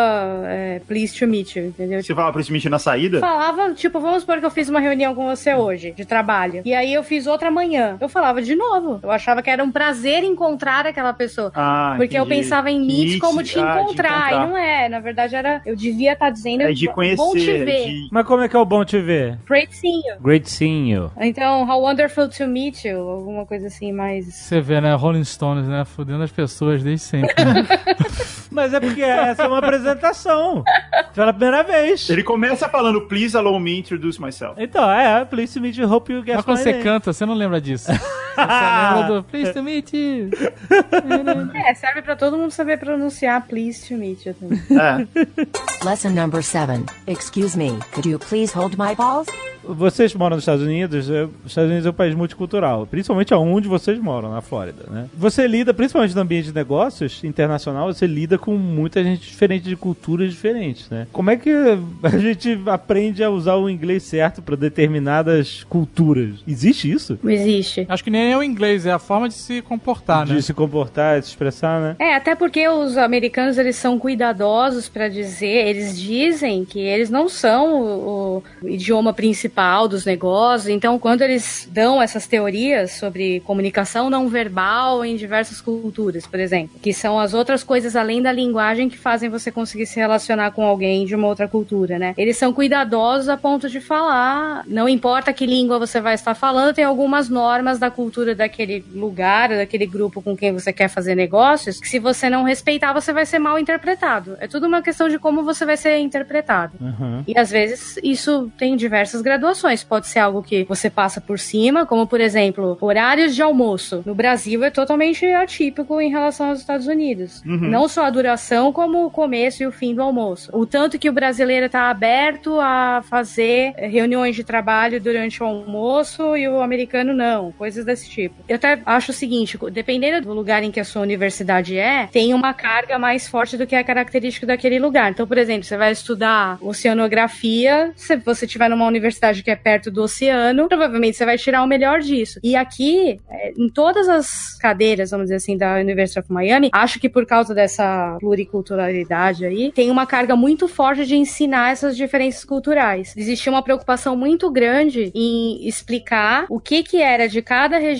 é, please to meet you, entendeu? Você fala pra esse mentir na saída? Falava, tipo, vamos supor que eu fiz uma reunião com você hoje, de trabalho. E aí eu fiz outra amanhã. Eu falava de novo. Eu achava que era um prazer encontrar aquela pessoa. Ah, Porque eu entendi. pensava em meet Meet, como te ah, de encontrar. E não é. Na verdade, era. Eu devia estar dizendo. É de conhecer. Bom te ver. de- Mas como é que é o bom te ver? Great seeing you. Great seeing you. Então, how wonderful to meet you. Alguma coisa assim mais. Você vê, né? Rolling Stones, né? Fudendo as pessoas desde sempre. né? Mas é porque essa é uma apresentação. Pela primeira vez. Ele começa falando, please allow me introduce myself. Então, é, please to meet you, hope you guess Mas quando my você name. canta, você não lembra disso. Você lembra do Please to meet you. É, serve pra todo mundo saber pronunciar please to meet you também. É. Lesson number 7. Excuse me, could you please hold my balls? Vocês moram nos Estados Unidos, é- os Estados Unidos é um país multicultural, principalmente aonde vocês moram, na Flórida, né? Você lida, principalmente no ambiente de negócios internacional, você lida com muita gente diferente de culturas diferentes, né? Como é que a gente aprende a usar o inglês certo para determinadas culturas? Existe isso? Não existe. Acho que nem é o inglês, é a forma de se comportar, né? De se comportar, de se expressar, né? É, até porque os americanos eles são cuidadosos pra dizer, eles dizem que eles não são o, o idioma principal dos negócios, então quando eles dão essas teorias sobre comunicação não verbal em diversas culturas, por exemplo, que são as outras coisas além da linguagem que fazem você conseguir se relacionar com alguém de uma outra cultura, né? Eles são cuidadosos a ponto de falar, não importa que língua você vai estar falando, tem algumas normas da cultura daquele lugar, daquele grupo com quem você quer fazer negócios, que se você não respeitar, você vai ser mal interpretado. É tudo uma questão de como você vai ser interpretado. Uhum. E às vezes isso tem diversas graduações. Pode ser algo que você passa por cima, como por exemplo, horários de almoço. No Brasil é totalmente atípico em relação aos Estados Unidos. Não só a duração, como o começo e o fim do almoço. O tanto que o brasileiro está aberto a fazer reuniões de trabalho durante o almoço e o americano não. Coisas desse tipo. Eu até acho o seguinte: dependendo do lugar em que a sua universidade é, tem uma carga mais forte do que é característico daquele lugar. Então, por exemplo, você vai estudar oceanografia, se você estiver numa universidade que é perto do oceano, provavelmente você vai tirar o melhor disso. E aqui, é, em todas as cadeiras, vamos dizer assim, da University of Miami, acho que por causa dessa pluriculturalidade aí, tem uma carga muito forte de ensinar essas diferenças culturais. Existia uma preocupação muito grande em explicar o que que era de cada região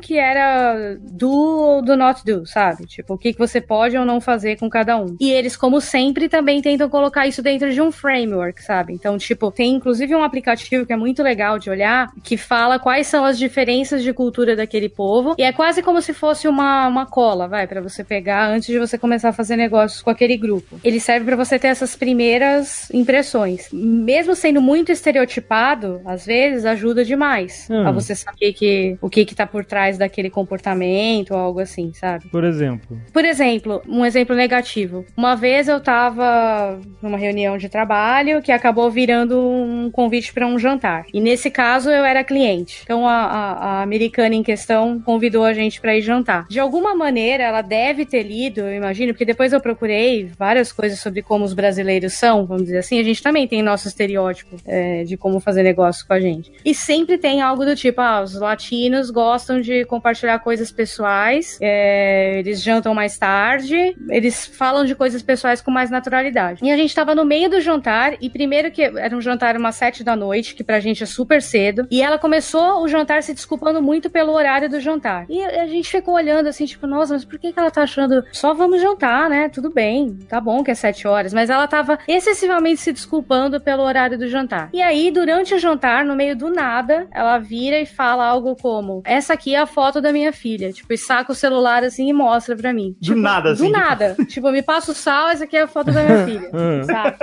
que era do ou do not do, sabe? Tipo, o que que você pode ou não fazer com cada um. E eles, como sempre, também tentam colocar isso dentro de um framework, sabe? Então, tipo, tem inclusive um aplicativo que é muito legal de olhar, que fala quais são as diferenças de cultura daquele povo, e é quase como se fosse uma, uma cola, vai, para você pegar antes de você começar a fazer negócios com aquele grupo. Ele serve para você ter essas primeiras impressões. Mesmo sendo muito estereotipado, às vezes ajuda demais Hum. a você saber que, o que que tá por trás daquele comportamento ou algo assim, sabe? Por exemplo. Por exemplo, um exemplo negativo. Uma vez eu tava numa reunião de trabalho que acabou virando um convite para um jantar. E nesse caso eu era cliente. Então a, a- a americana em questão convidou a gente para ir jantar. De alguma maneira ela deve ter lido, eu imagino, porque depois eu procurei várias coisas sobre como os brasileiros são, vamos dizer assim. A gente também tem nosso estereótipo é, de como fazer negócio com a gente. E sempre tem algo do tipo, ah, os latinos gostam de compartilhar coisas pessoais, é, eles jantam mais tarde, eles falam de coisas pessoais com mais naturalidade. E a gente tava no meio do jantar, e primeiro que era um jantar umas sete da noite, que pra gente é super cedo, e ela começou o jantar se desculpando muito pelo horário do jantar. E a gente ficou olhando assim, tipo, nossa, mas por que, que ela tá achando só vamos jantar, né? Tudo bem, tá bom que é sete horas, mas ela tava excessivamente se desculpando pelo horário do jantar. E aí, durante o jantar, no meio do nada, ela vira e fala algo como: Essa aqui é a foto da minha filha. Tipo, e saca o celular assim e mostra pra mim. Do Tipo, nada, assim. Do nada. tipo, me passa o sal, essa aqui é a foto da minha filha. sabe?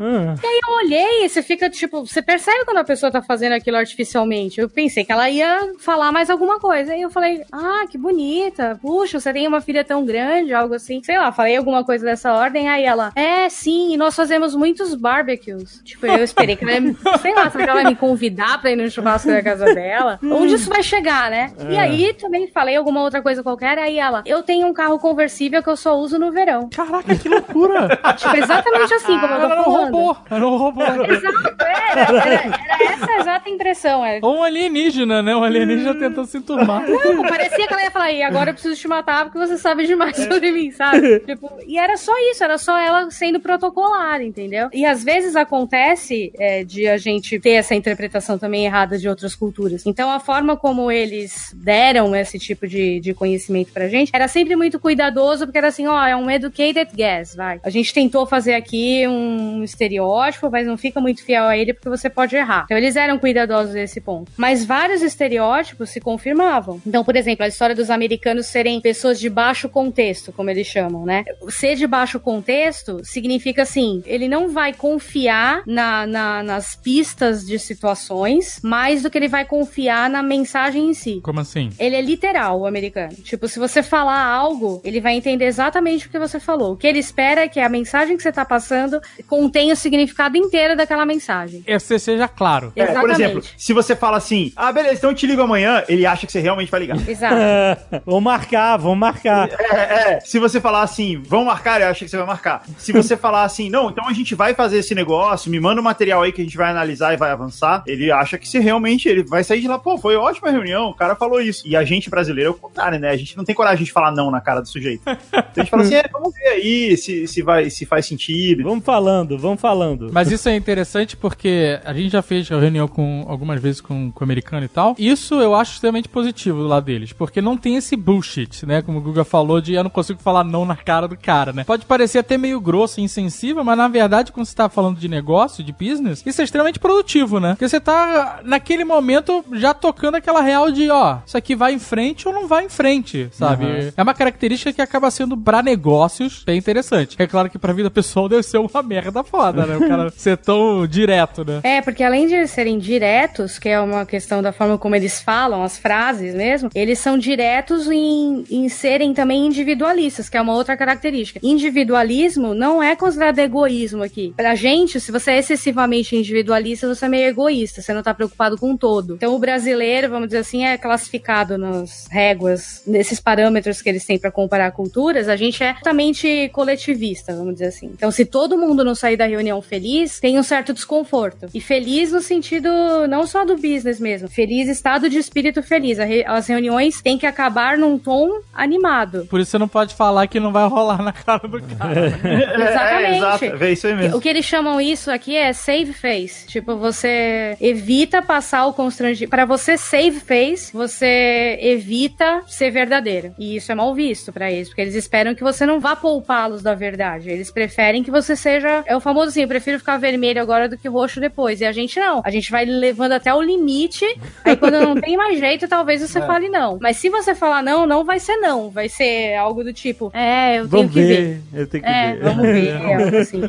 Hum. eu olhei e você fica, tipo, você percebe quando a pessoa tá fazendo aquilo artificialmente. Eu pensei que ela ia falar mais alguma coisa. Aí eu falei, ah, que bonita. Puxa, você tem uma filha tão grande, algo assim. Sei lá, falei alguma coisa dessa ordem. Aí ela, é, sim, e nós fazemos muitos barbecues. Tipo, eu esperei que ela ia, sei lá, será que ela ia me convidar pra ir no churrasco da casa dela? Onde isso vai chegar, né? E aí também falei alguma outra coisa qualquer. Aí ela, eu tenho um carro conversível que eu só uso no verão. Caraca, que loucura! Tipo, exatamente assim como eu tô Era um falando. robô! Era um robô! Exato, era, era. Era essa a exata impressão. É. Ou um alienígena, né? Um alienígena tentando se enturmar. Não, parecia que ela ia falar, e agora eu preciso te matar porque você sabe demais sobre mim, sabe? Tipo, e era só isso, era só ela sendo protocolar, entendeu? E às vezes acontece é, de a gente ter essa interpretação também errada de outras culturas. Então a forma como eles deram esse tipo de, de conhecimento pra gente era sempre muito cuidadoso, porque era assim, ó, é um educated guess, vai. A gente tentou fazer aqui um estereótipo, mas não fica muito fiel a ele porque você pode errar. Então eles eram cuidadosos nesse ponto. Mas vários estereótipos se confirmavam. Então, por exemplo, a história dos americanos serem pessoas de baixo contexto, como eles chamam, né? Ser de baixo contexto significa assim, ele não vai confiar na, na- nas pistas de situações mais do que ele vai confiar na mensagem em si. Como assim? Ele é literal, o americano. Tipo, se você falar algo, ele vai entender exatamente o que você falou. O que ele espera é que a mensagem que você tá passando contenha o significado inteiro daquela mensagem. É, você seja claro. É, por exemplo, se você fala assim, ah, beleza, então eu te ligo amanhã, ele acha que você realmente vai ligar. Exato. vamos marcar, vamos marcar. É, é. Se você falar assim, vamos marcar, eu acho que você vai marcar. Se você falar assim, não, então a gente vai fazer esse negócio, me manda o material aí que a gente vai analisar e vai avançar, ele acha que se realmente ele vai sair de lá, pô, foi ótima reunião, cara falou isso. E a gente brasileiro é o contrário, né? A gente não tem coragem de falar não na cara do sujeito. Então a gente fala assim, é, vamos ver aí se, se, vai, se faz sentido. Vamos falando, vamos falando. Mas isso é interessante porque a gente já fez reunião com algumas vezes com, com o americano e tal. Isso eu acho extremamente positivo do lado deles, porque não tem esse bullshit, né? Como o Guga falou, de eu não consigo falar não na cara do cara, né? Pode parecer até meio grosso e insensível, mas na verdade, quando você tá falando de negócio, de business, isso é extremamente produtivo, né? Porque você tá naquele momento já tocando aquela real de, ó, isso aqui vai em frente ou não vai em frente, sabe? É uma característica que acaba sendo pra negócios bem interessante. É claro que pra vida pessoal deve ser uma merda foda, né? O cara ser tão direto, né? É, porque além de serem diretos, que é uma questão da forma como eles falam, as frases mesmo, eles são diretos em, em serem também individualistas, que é uma outra característica. Individualismo não é considerado egoísmo aqui. Pra gente, se você é excessivamente individualista, você é meio egoísta, você não tá preocupado com o todo. Então o brasileiro, vamos dizer assim, é classificado nas réguas, nesses parâmetros que eles têm pra comparar culturas, a gente é totalmente coletivista, vamos dizer assim. Então se todo mundo não sair da reunião feliz, tem um certo desconforto. E feliz no sentido não só do business mesmo, feliz estado de espírito feliz. As reuniões têm que acabar num tom animado. Por isso você não pode falar que não vai rolar na cara do cara. Exatamente. É, exato, é isso aí mesmo. O que eles chamam isso aqui é save face. Tipo, você evita passar o constrangimento. Para você save face, você evita ser verdadeiro. E isso é mal visto pra eles, porque eles esperam que você não vá poupá-los da verdade. Eles preferem que você seja. É o famoso assim: eu prefiro ficar vermelho agora do que roxo depois. E a gente não. A gente vai levando até o limite. Aí quando não tem mais jeito, talvez você fale não. Mas se você falar não, não vai ser não. Vai ser algo do tipo: é, eu tenho Vamos que ver. ver. Eu tenho que É, ver. vamos ver. É, assim.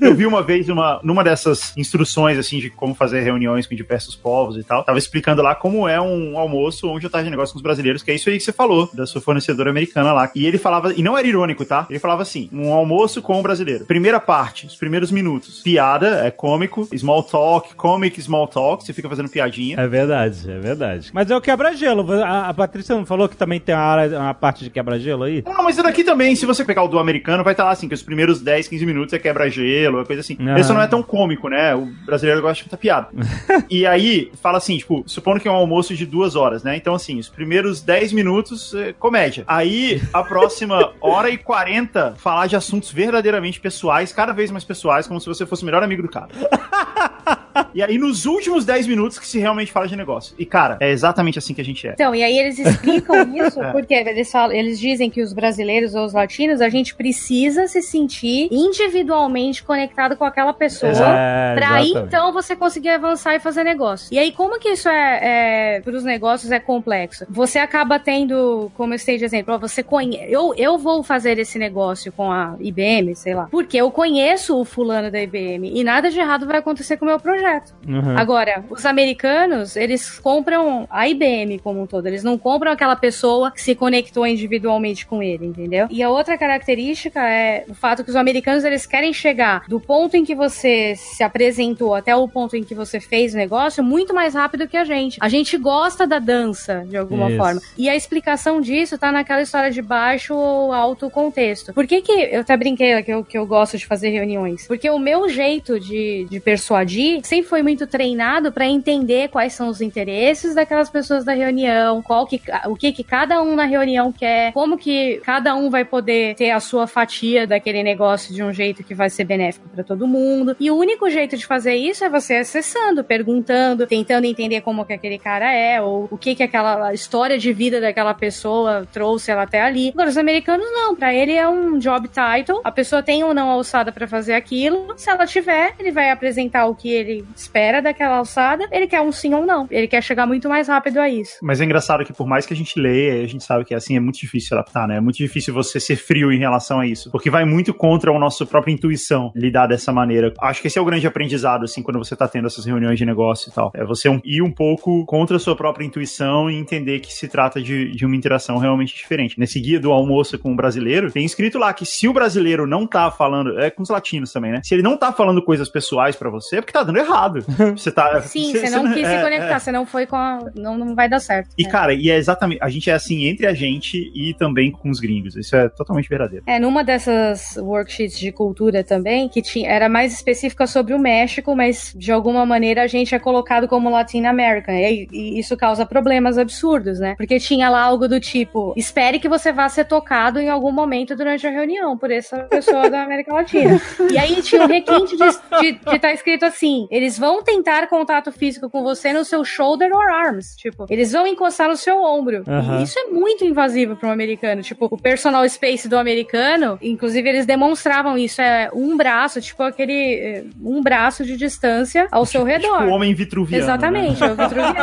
Eu vi uma vez uma, numa dessas instruções, assim, de como fazer reuniões com diversos povos e tal. Tava explicando lá como é um almoço onde eu tava de negócio com os brasileiros, que é isso aí que você falou, da sua fornecedora americana lá. E ele falava, e não era irônico, tá? Ele falava assim: um almoço com o brasileiro. Primeira parte, os primeiros minutos. Piada, é cômico, small talk, comic small talk, você fica fazendo piadinha. É verdade, é verdade. Mas é o quebra-gelo. A, a Patrícia não falou que também tem uma, área, uma parte de quebra-gelo aí? Não, mas isso daqui também, se você pegar o do americano, vai estar lá assim, que os primeiros 10, 15 minutos é quebra-gelo, é coisa assim. Aham. Esse não é tão cômico, né? O brasileiro gosta de muita piada. e aí, fala assim, tipo, supondo que é um almoço de duas horas, né? Então, assim, os primeiros 10 minutos, é comédia. Aí, a próxima hora e 40, falar de assuntos verdadeiramente pessoais, cada vez mais pessoais, como se você fosse o melhor amigo do cara. E aí, nos últimos 10 minutos, que se realmente fala de negócio. E, cara, é exatamente assim que a gente é. Então, e aí eles explicam isso porque eles, falam, eles dizem que os brasileiros ou os latinos, a gente precisa se sentir individualmente conectado com aquela pessoa. É, Pra aí, então, você conseguir avançar e fazer negócio. E aí, como que isso é, é para os negócios é complexo? Você acaba tendo, como eu sei de exemplo, você conhece. Eu, eu vou fazer esse negócio com a IBM, sei lá, porque eu conheço o fulano da IBM e nada de errado vai acontecer com o meu projeto. Uhum. Agora, os americanos, eles compram a IBM como um todo. Eles não compram aquela pessoa que se conectou individualmente com ele, entendeu? E a outra característica é o fato que os americanos, eles querem chegar do ponto em que você se apresentou até o ponto em que você fez o negócio muito mais rápido que a gente. A gente gosta da dança, de alguma Isso. forma. E a explicação disso tá naquela história de baixo ou alto contexto. Por que que, eu até brinquei que eu, que eu gosto de fazer reuniões? Porque o meu jeito de, de persuadir sempre foi muito treinado para entender quais são os interesses daquelas pessoas da reunião, qual que, o que que cada um na reunião quer, como que cada um vai poder ter a sua fatia daquele negócio de um jeito que vai ser benéfico para todo mundo. E o único jeito de fazer isso é você acessando, perguntando, tentando entender como que aquele cara é, ou o que que aquela história de vida daquela pessoa trouxe ela até ali. Agora, os americanos não, para ele é um job title, a pessoa tem ou não alçada para fazer aquilo, se ela tiver, ele vai apresentar o que ele espera daquela alçada, ele quer um sim ou não, ele quer chegar muito mais rápido a isso. Mas é engraçado que por mais que a gente leia, a gente sabe que assim é muito difícil adaptar, né? É muito difícil você ser frio em relação a isso, porque vai muito contra a nossa própria intuição lidar dessa maneira. Acho que esse é o grande aprendizado, assim, quando você tá tendo essas reuniões de negócio e tal. É você ir um pouco contra a sua própria intuição e entender que se trata de, de uma interação realmente diferente. Nesse guia do almoço com o brasileiro, tem escrito lá que se o brasileiro não tá falando, é com os latinos também, né? Se ele não tá falando coisas pessoais para você, é porque tá dando errado. Você tá. Sim, você, não quis é, se conectar, é. você não foi com a. Não, não vai dar certo. E, é. cara, e é exatamente. A gente é assim entre a gente e também com os gringos. Isso é totalmente verdadeiro. É, numa dessas worksheets de cultura também, que tinha, era mais específica sobre o México, mas de alguma maneira a gente é colocado como Latin American. E, e isso causa problemas absurdos, né? Porque tinha lá algo do tipo: espere que você vá ser tocado em algum momento durante a reunião por essa pessoa da América Latina. E aí tinha um requinte de estar tá escrito assim: eles vão tentar contato físico com você no seu shoulder or arms. Tipo, eles vão encostar no seu ombro. Uhum. isso é muito invasivo para um americano. Tipo, o personal space do americano, inclusive eles demonstravam isso. É um braço, tipo aquele. Eh, um braço de distância ao seu tipo redor. Tipo o homem vitruviano. Né? Exatamente, né? é o vitruviano.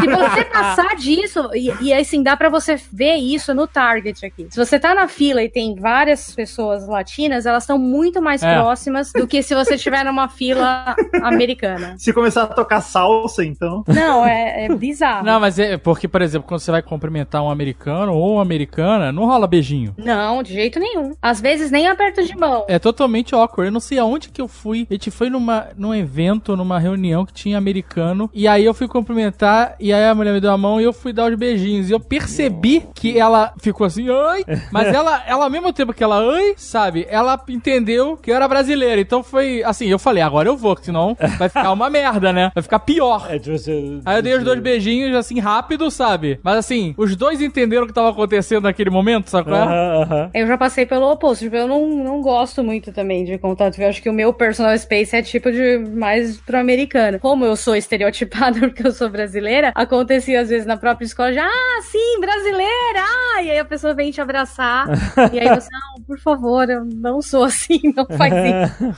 Se você passar disso, e, e assim, dá para você ver isso no target aqui. Se você tá na fila e tem várias pessoas latinas, elas estão muito mais é. próximas do que se você estiver numa fila americana. Se começar a tocar salsa, então. Não, é, é bizarro. Não, mas é porque, por exemplo, quando você vai cumprimentar um americano ou uma americana, não rola beijinho. Não, de jeito nenhum. Às vezes nem aperto de mão. É totalmente awkward. Eu não sei aonde que eu fui. A gente foi numa, num evento, numa reunião que tinha americano. E aí eu fui cumprimentar. E aí a mulher me deu a mão e eu fui dar os beijinhos. E eu percebi que ela ficou assim, oi. Mas ela, ela ao mesmo tempo que ela, oi, sabe? Ela entendeu que eu era brasileira. Então foi assim, eu falei, agora eu vou, senão vai ficar uma merda, né? Vai ficar pior. É, você, aí eu dei os dois beijinhos assim, rápido, sabe? Mas assim, os dois entenderam o que tava acontecendo naquele momento, sabe qual é? Uh -huh. Eu já passei pelo oposto. Tipo, eu não, não gosto muito também de contato. Eu acho que o meu personal space é tipo de mais pro americano. Como eu sou estereotipada porque eu sou brasileira, acontecia às vezes na própria escola já, ah, sim, brasileira! Ah! E aí a pessoa vem te abraçar. e aí você, não, por favor, eu não sou assim, não faz isso.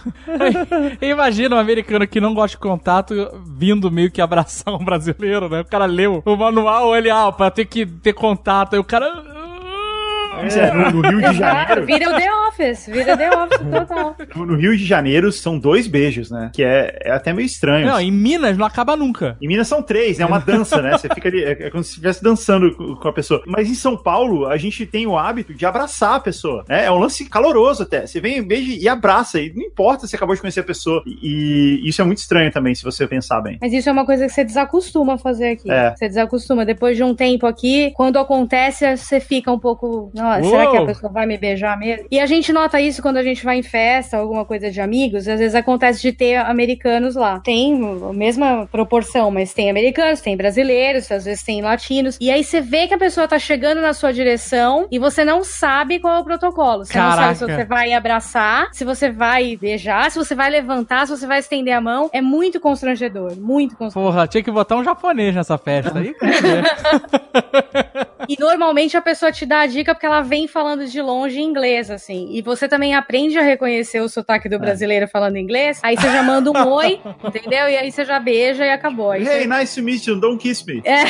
Imagina um americano que não gosta de contato vindo meio que abraçar um brasileiro, né? O cara leu o manual, ele, ah, pra ter que ter contato. Aí o cara é, no, no, Rio de Janeiro. Vira o The Office, vira The Office total. No Rio de Janeiro são dois beijos, né? Que é, é até meio estranho. Não, em Minas não acaba nunca. Em Minas são três, né? É uma dança, né? Você fica ali, é, é como se estivesse dançando com a pessoa. Mas em São Paulo, a gente tem o hábito de abraçar a pessoa, né? É um lance caloroso até. Você vem, beija e abraça, e não importa se acabou de conhecer a pessoa. E, e isso é muito estranho também, se você pensar bem. Mas isso é uma coisa que você desacostuma a fazer aqui. É. Você desacostuma. Depois de um tempo aqui, quando acontece, você fica um pouco. Será que a pessoa vai me beijar mesmo? E a gente nota isso quando a gente vai em festa, alguma coisa de amigos. Às vezes acontece de ter americanos lá. Tem a mesma proporção, mas tem americanos, tem brasileiros, às vezes tem latinos. E aí você vê que a pessoa tá chegando na sua direção e você não sabe qual é o protocolo. Você Caraca. não sabe se você vai abraçar, se você vai beijar, se você vai levantar, se você vai estender a mão. É muito constrangedor, muito constrangedor. Porra, tinha que botar um japonês nessa festa aí. e normalmente a pessoa te dá a dica porque ela vem falando de longe em inglês, assim. E você também aprende a reconhecer o sotaque do é. brasileiro é. falando inglês. Aí você já manda um oi, entendeu? E aí você já beija e acabou. Aí hey, você... nice to meet you, don't kiss me. É.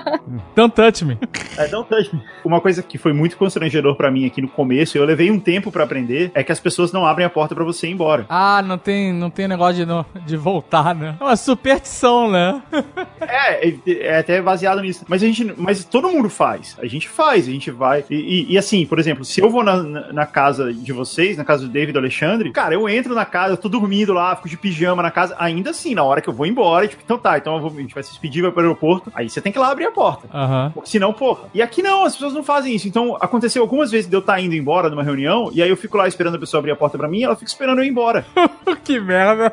don't touch me. É, don't touch me. Uma coisa que foi muito constrangedor para mim aqui no começo, eu levei um tempo para aprender, é que as pessoas não abrem a porta para você ir embora. Ah, não tem, não tem negócio de, de voltar, né? É uma superstição, né? é, é, é até baseado nisso. Mas a gente, mas todo mundo faz. A gente faz, a gente vai. E, e, e assim, por exemplo, se eu vou na, na, casa de vocês, na casa do David e do Alexandre, cara, eu entro na casa, eu tô dormindo lá, fico de pijama na casa, ainda assim, na hora que eu vou embora, tipo, então tá, então vou, a gente vai se despedir, vai pro aeroporto, aí você tem que ir lá abrir a porta. Uhum. Porque senão, porra. E aqui não, as pessoas não fazem isso. Então, aconteceu algumas vezes de eu estar tá indo embora numa reunião, e aí eu fico lá esperando a pessoa abrir a porta pra mim, e ela fica esperando eu ir embora. que merda.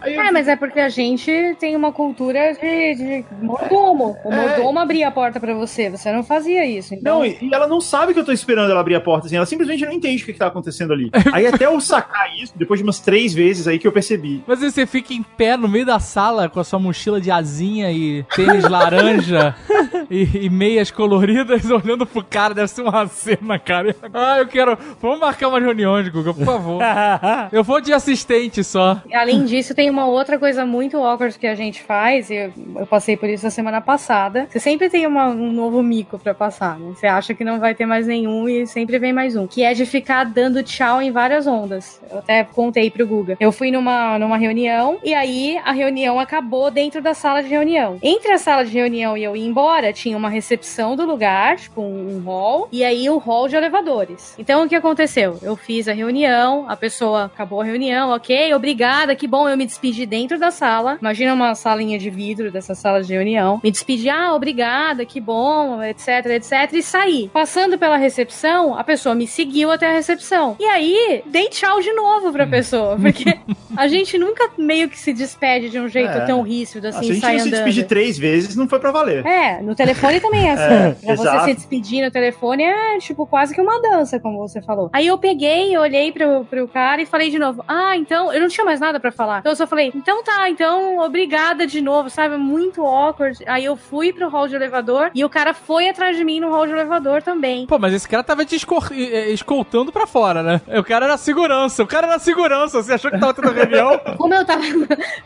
Aí eu É, mas é porque a gente tem uma cultura de, de mordomo. O É. mordomo abria a porta pra você, você não fazia isso. Então, Não, e e ela não sabe que eu tô esperando ela abrir a porta, assim. Ela simplesmente não entende o que, que tá acontecendo ali. Aí até eu sacar isso, depois de umas três vezes aí que eu percebi. Mas aí você fica em pé no meio da sala com a sua mochila de asinha e tênis laranja e, e meias coloridas olhando pro cara. Deve ser uma cena, cara. Ah, eu quero. Vamos marcar uma reunião, Guga, por favor. Eu vou de assistente só. Além disso, tem uma outra coisa muito awkward que a gente faz, e eu, eu passei por isso a semana passada. Você sempre tem uma- um novo mico pra passar, né? Você acha que não vai ter mais nenhum e sempre vem mais um. Que é de ficar dando tchau em várias ondas. Eu até contei pro Guga. Eu fui numa, numa reunião e aí a reunião acabou dentro da sala de reunião. Entre a sala de reunião e eu ir embora, tinha uma recepção do lugar, tipo um, um hall, e aí o hall de elevadores. Então o que aconteceu? Eu fiz a reunião, a pessoa acabou a reunião, ok, obrigada, que bom, eu me despedi dentro da sala. Imagina uma salinha de vidro dessa sala de reunião. Me despedi, ah, obrigada, que bom, etc, etc, e saí. Passando pela recepção, a pessoa me seguiu até a recepção. E aí, dei tchau de novo pra pessoa, porque a gente nunca meio que se despede de um jeito É. tão ríspido Ah, se a assim, gente não se despedir três vezes, não foi pra valer. É, no telefone também é assim. É, pra você exato. se despedir no telefone é, tipo, quase que uma dança, como você falou. Aí eu peguei, olhei pro, pro cara e falei de novo, ah, então, eu não tinha mais nada pra falar. Então eu só falei, então tá, então obrigada de novo, sabe? Muito awkward. Aí eu fui pro hall de elevador e o cara foi atrás de mim no hall de elevador também. Pô, mas esse cara tava te escor- eh, escoltando pra fora, né? O cara era segurança, o cara era segurança. Você achou que tava tendo reunião? Como eu tava,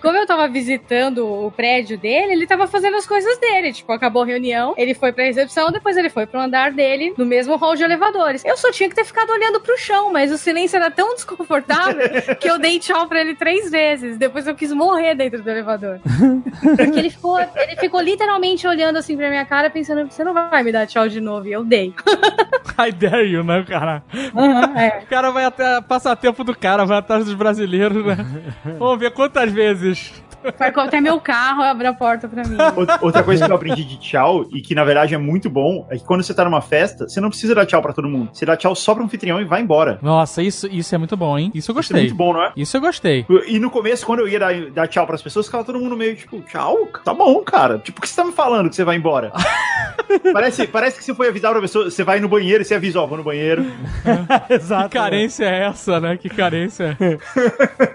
como eu tava visitando o prédio dele, ele tava fazendo as coisas dele. Tipo, acabou a reunião, ele foi pra recepção, depois ele foi pro andar dele, no mesmo hall de elevadores. Eu só tinha que ter ficado olhando pro chão, mas o silêncio era tão desconfortável que eu dei tchau pra ele três vezes. Depois eu quis morrer dentro do elevador. Porque ele ficou, ele ficou literalmente olhando assim pra minha cara, pensando, você não vai me dar tchau de novo. E eu dei. I dare you, né, cara? Uhum, é. O cara vai até passar tempo do cara, vai atrás dos brasileiros, né? Vamos ver quantas vezes. Parcou até meu carro e abriu a porta pra mim. Outra- coisa que eu aprendi de tchau, e que na verdade é muito bom, é que quando você tá numa festa, você não precisa dar tchau pra todo mundo. Você dá tchau só pro anfitrião e vai embora. Nossa, isso, isso é muito bom, hein? Isso eu Isso é gostei. muito bom, não é? Isso eu gostei. E no começo, quando eu ia dar, dar tchau pras pessoas, ficava todo mundo meio tipo, tchau? Tá bom, cara. Tipo, o que você tá me falando que você vai embora? parece, parece que você foi avisar pra pessoa, você vai no banheiro e você avisa, ó, vou no banheiro. Exato. Que carência é essa, né? Que carência.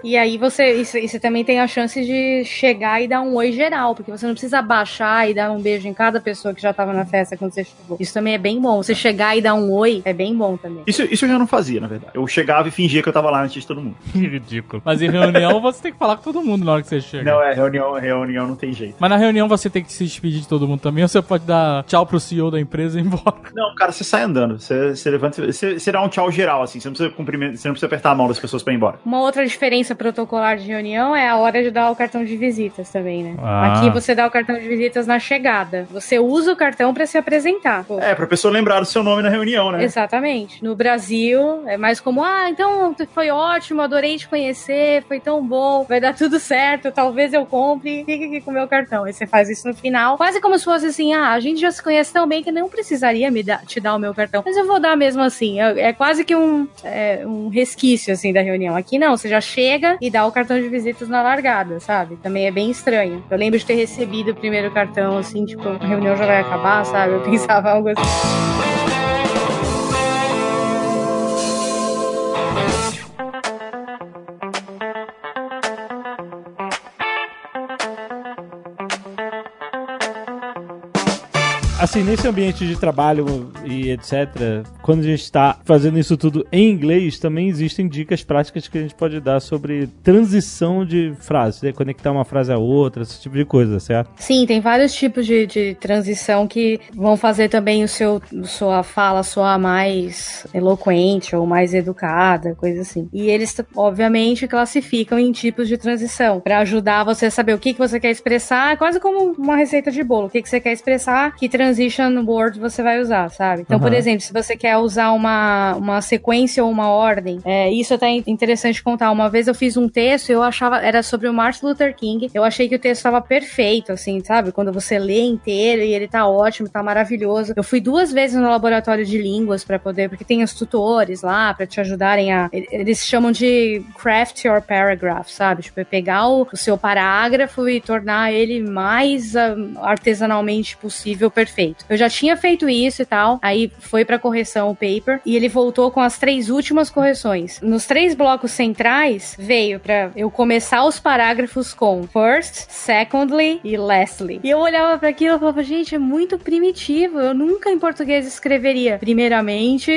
E aí você, isso, e você também tem a chance de chegar e dar um oi geral, porque você não precisa abaixar e dar um beijo em cada pessoa que já tava na festa quando você chegou. Isso também é bem bom. Você chegar e dar um oi é bem bom também. Isso, isso eu já não fazia, na verdade. Eu chegava e fingia que eu tava lá antes de todo mundo. Que ridículo. Mas em reunião você tem que falar com todo mundo na hora que você chega. Não, é, reunião, reunião não tem jeito. Mas na reunião você tem que se despedir de todo mundo também, ou você pode dar tchau pro CEO da empresa e ir embora. Não, cara, você sai andando. Você, você levanta, você, você dá um tchau geral, assim. Você não precisa cumprimentar, você não precisa apertar a mão das pessoas pra ir embora. Uma outra diferença protocolar de reunião é a hora de dar o cartão de visitas também, né? Ah. Aqui você dá o cartão de visitas na chegada. Você usa o cartão pra se apresentar. Pô. É, pra pessoa lembrar do seu nome na reunião, né? Exatamente. No Brasil, é mais como, ah, então foi ótimo, adorei te conhecer, foi tão bom, vai dar tudo certo, talvez eu compre, fique aqui com o meu cartão. Aí você faz isso no final, quase como se fosse assim, ah, a gente já se conhece tão bem que não precisaria me dar, te dar o meu cartão, mas eu vou dar mesmo assim. É, é quase que um, é, um resquício, assim, da reunião. Aqui não, você já chega e dá o cartão de visitas na largada, sabe? Também é bem estranho. Eu lembro de ter recebido o primeiro cartão, assim, tipo, a reunião já vai acabar, sabe? Eu pensava algo assim. Assim, nesse ambiente de trabalho e etc., quando a gente está fazendo isso tudo em inglês, também existem dicas práticas que a gente pode dar sobre transição de frases, né? conectar uma frase a outra, esse tipo de coisa, certo? Sim, tem vários tipos de, de transição que vão fazer também o seu sua fala soar mais eloquente ou mais educada, coisa assim. E eles, obviamente, classificam em tipos de transição para ajudar você a saber o que, que você quer expressar, quase como uma receita de bolo. O que, que você quer expressar que transige transition word você vai usar, sabe? Então, por Aham. exemplo, se você quer usar uma, uma sequência ou uma ordem, é, isso é até interessante contar. Uma vez eu fiz um texto, eu achava, era sobre o Martin Luther King, eu achei que o texto estava perfeito, assim, sabe? Quando você lê inteiro e ele tá ótimo, tá maravilhoso. Eu fui duas vezes no laboratório de línguas pra poder, porque tem os tutores lá pra te ajudarem a. Eles chamam de craft your paragraph, sabe? Tipo, é pegar o, o seu parágrafo e tornar ele mais ah, artesanalmente possível perfeito. Eu já tinha feito isso e tal, aí foi pra correção o paper e ele voltou com as três últimas correções. Nos três blocos centrais veio pra eu começar os parágrafos com first, secondly e lastly. E eu olhava pra aquilo e falava, gente, é muito primitivo. Eu nunca em português escreveria primeiramente,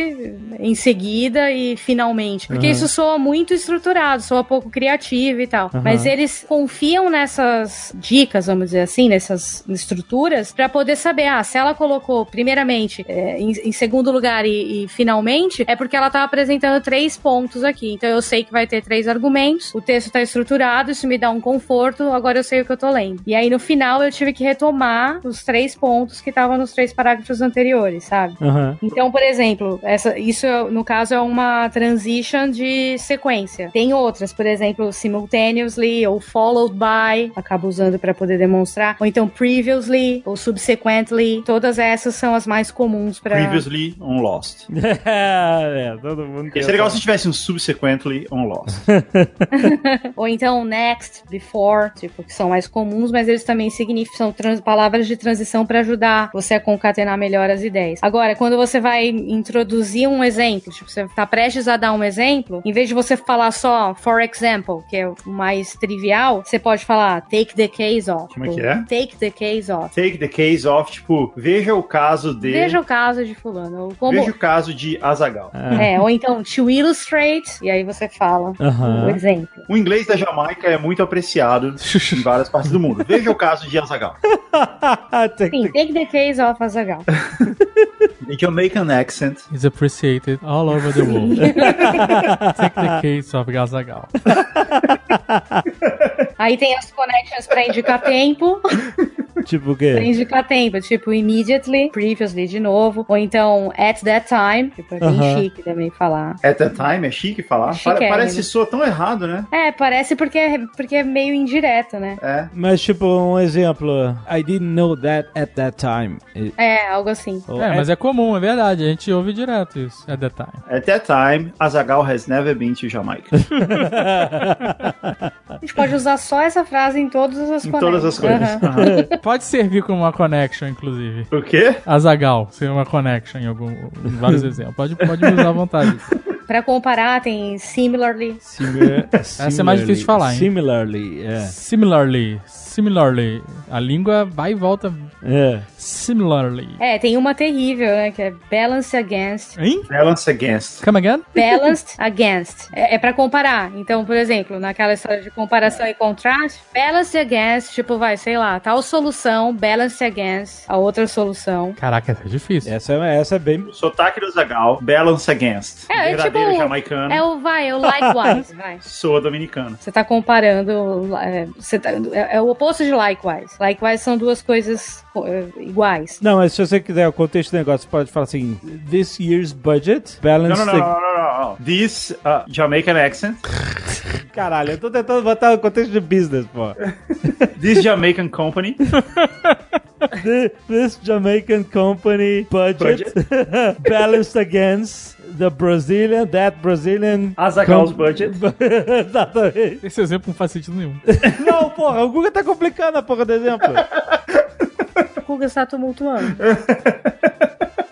em seguida e finalmente. Porque Uhum. isso soa muito estruturado, soa pouco criativo e tal. Uhum. Mas eles confiam nessas dicas, vamos dizer assim, nessas estruturas, pra poder saber, ah, se ela colocou primeiramente, é, em, em segundo lugar e, e finalmente, é porque ela tá apresentando três pontos aqui. Então eu sei que vai ter três argumentos, o texto tá estruturado, isso me dá um conforto, agora eu sei o que eu tô lendo. E aí no final eu tive que retomar os três pontos que estavam nos três parágrafos anteriores, sabe? Aham. Então, por exemplo, essa, isso no caso é uma transition de sequência. Tem outras, por exemplo, simultaneously ou followed by, acabo usando para poder demonstrar, ou então previously ou subsequently. Todas essas são as mais comuns para Previously on Lost. é, todo mundo Seria legal se tivesse um subsequently on Lost. ou então next, before, tipo, que são mais comuns, mas eles também significam são trans- palavras de transição para ajudar você a concatenar melhor as ideias. Agora, quando você vai introduzir um exemplo, tipo, você tá prestes a dar um exemplo, em vez de você falar só for example, que é o mais trivial, você pode falar take the case off. Como é Tipo, que é? Take the case off. Take the case of, tipo, veja o caso de. Veja o caso de fulano. Como, veja o caso de Azagal. é, ou então to illustrate, e aí você fala o Aham. exemplo. O inglês da Jamaica é muito apreciado em várias partes do mundo. Veja o caso de Azagal. Sim, take the case off, Azagal. The Jamaican accent. Is appreciated all over the world. Take the case of Gazagal. Aí tem as connections pra indicar tempo. Tipo o pra quê? indicar tempo. Tipo, immediately, previously de novo. Ou então, at that time. Tipo, é bem Aham. chique também falar. At the time, é chique falar. Chique, é, parece né? soa tão errado, né? É, parece porque, é- porque é meio indireto, né? É. Mas tipo, um exemplo. I didn't know that at that time. É, algo assim. ou É, at- mas é comum, é verdade. A gente ouve direto isso. É detalhe. At that time, Azagal has never been to Jamaica. A gente pode usar só essa frase em todas as em todas as coisas. Pode servir como uma connection, inclusive. O quê? Azagal, ser uma connection em, algum, em vários exemplos. Pode, pode me usar à vontade. Pra comparar, tem similarly. Similar- é mais difícil de falar, hein? Similarly, é. Similarly, similarly. A língua vai e volta. É. Similarly. É, tem uma terrível, né? Que é balance against. Hein? Balance against. Come again? Balanced against. É, é para comparar. Então, por exemplo, naquela história de comparação e contraste, balanced against, tipo, vai, sei lá, tal solução, balanced against a outra solução. Caraca, é difícil. Essa, é- essa é bem. Sotaque do Azagal, balance against. É, é Verdadeiro tipo- jamaicano, É o, vai, é o likewise, vai. soa dominicano. Você tá comparando. é, você tá- é, é o oposto de likewise. Likewise são duas coisas é, iguais. Não, mas se você quiser o contexto do negócio, você pode falar assim: This year's budget Não, balanced. não, não, não, não, não, não. This uh, Jamaican accent, Caralho, eu tô tentando botar o contexto de business, pô. this Jamaican company, Thi- This Jamaican company budget, balanced against the Brazilian, that Brazilian. Azagal's budget. Exatamente. Esse exemplo não faz sentido nenhum. Não, porra, o Google tá complicando a porra do exemplo. Guga está tumultuando.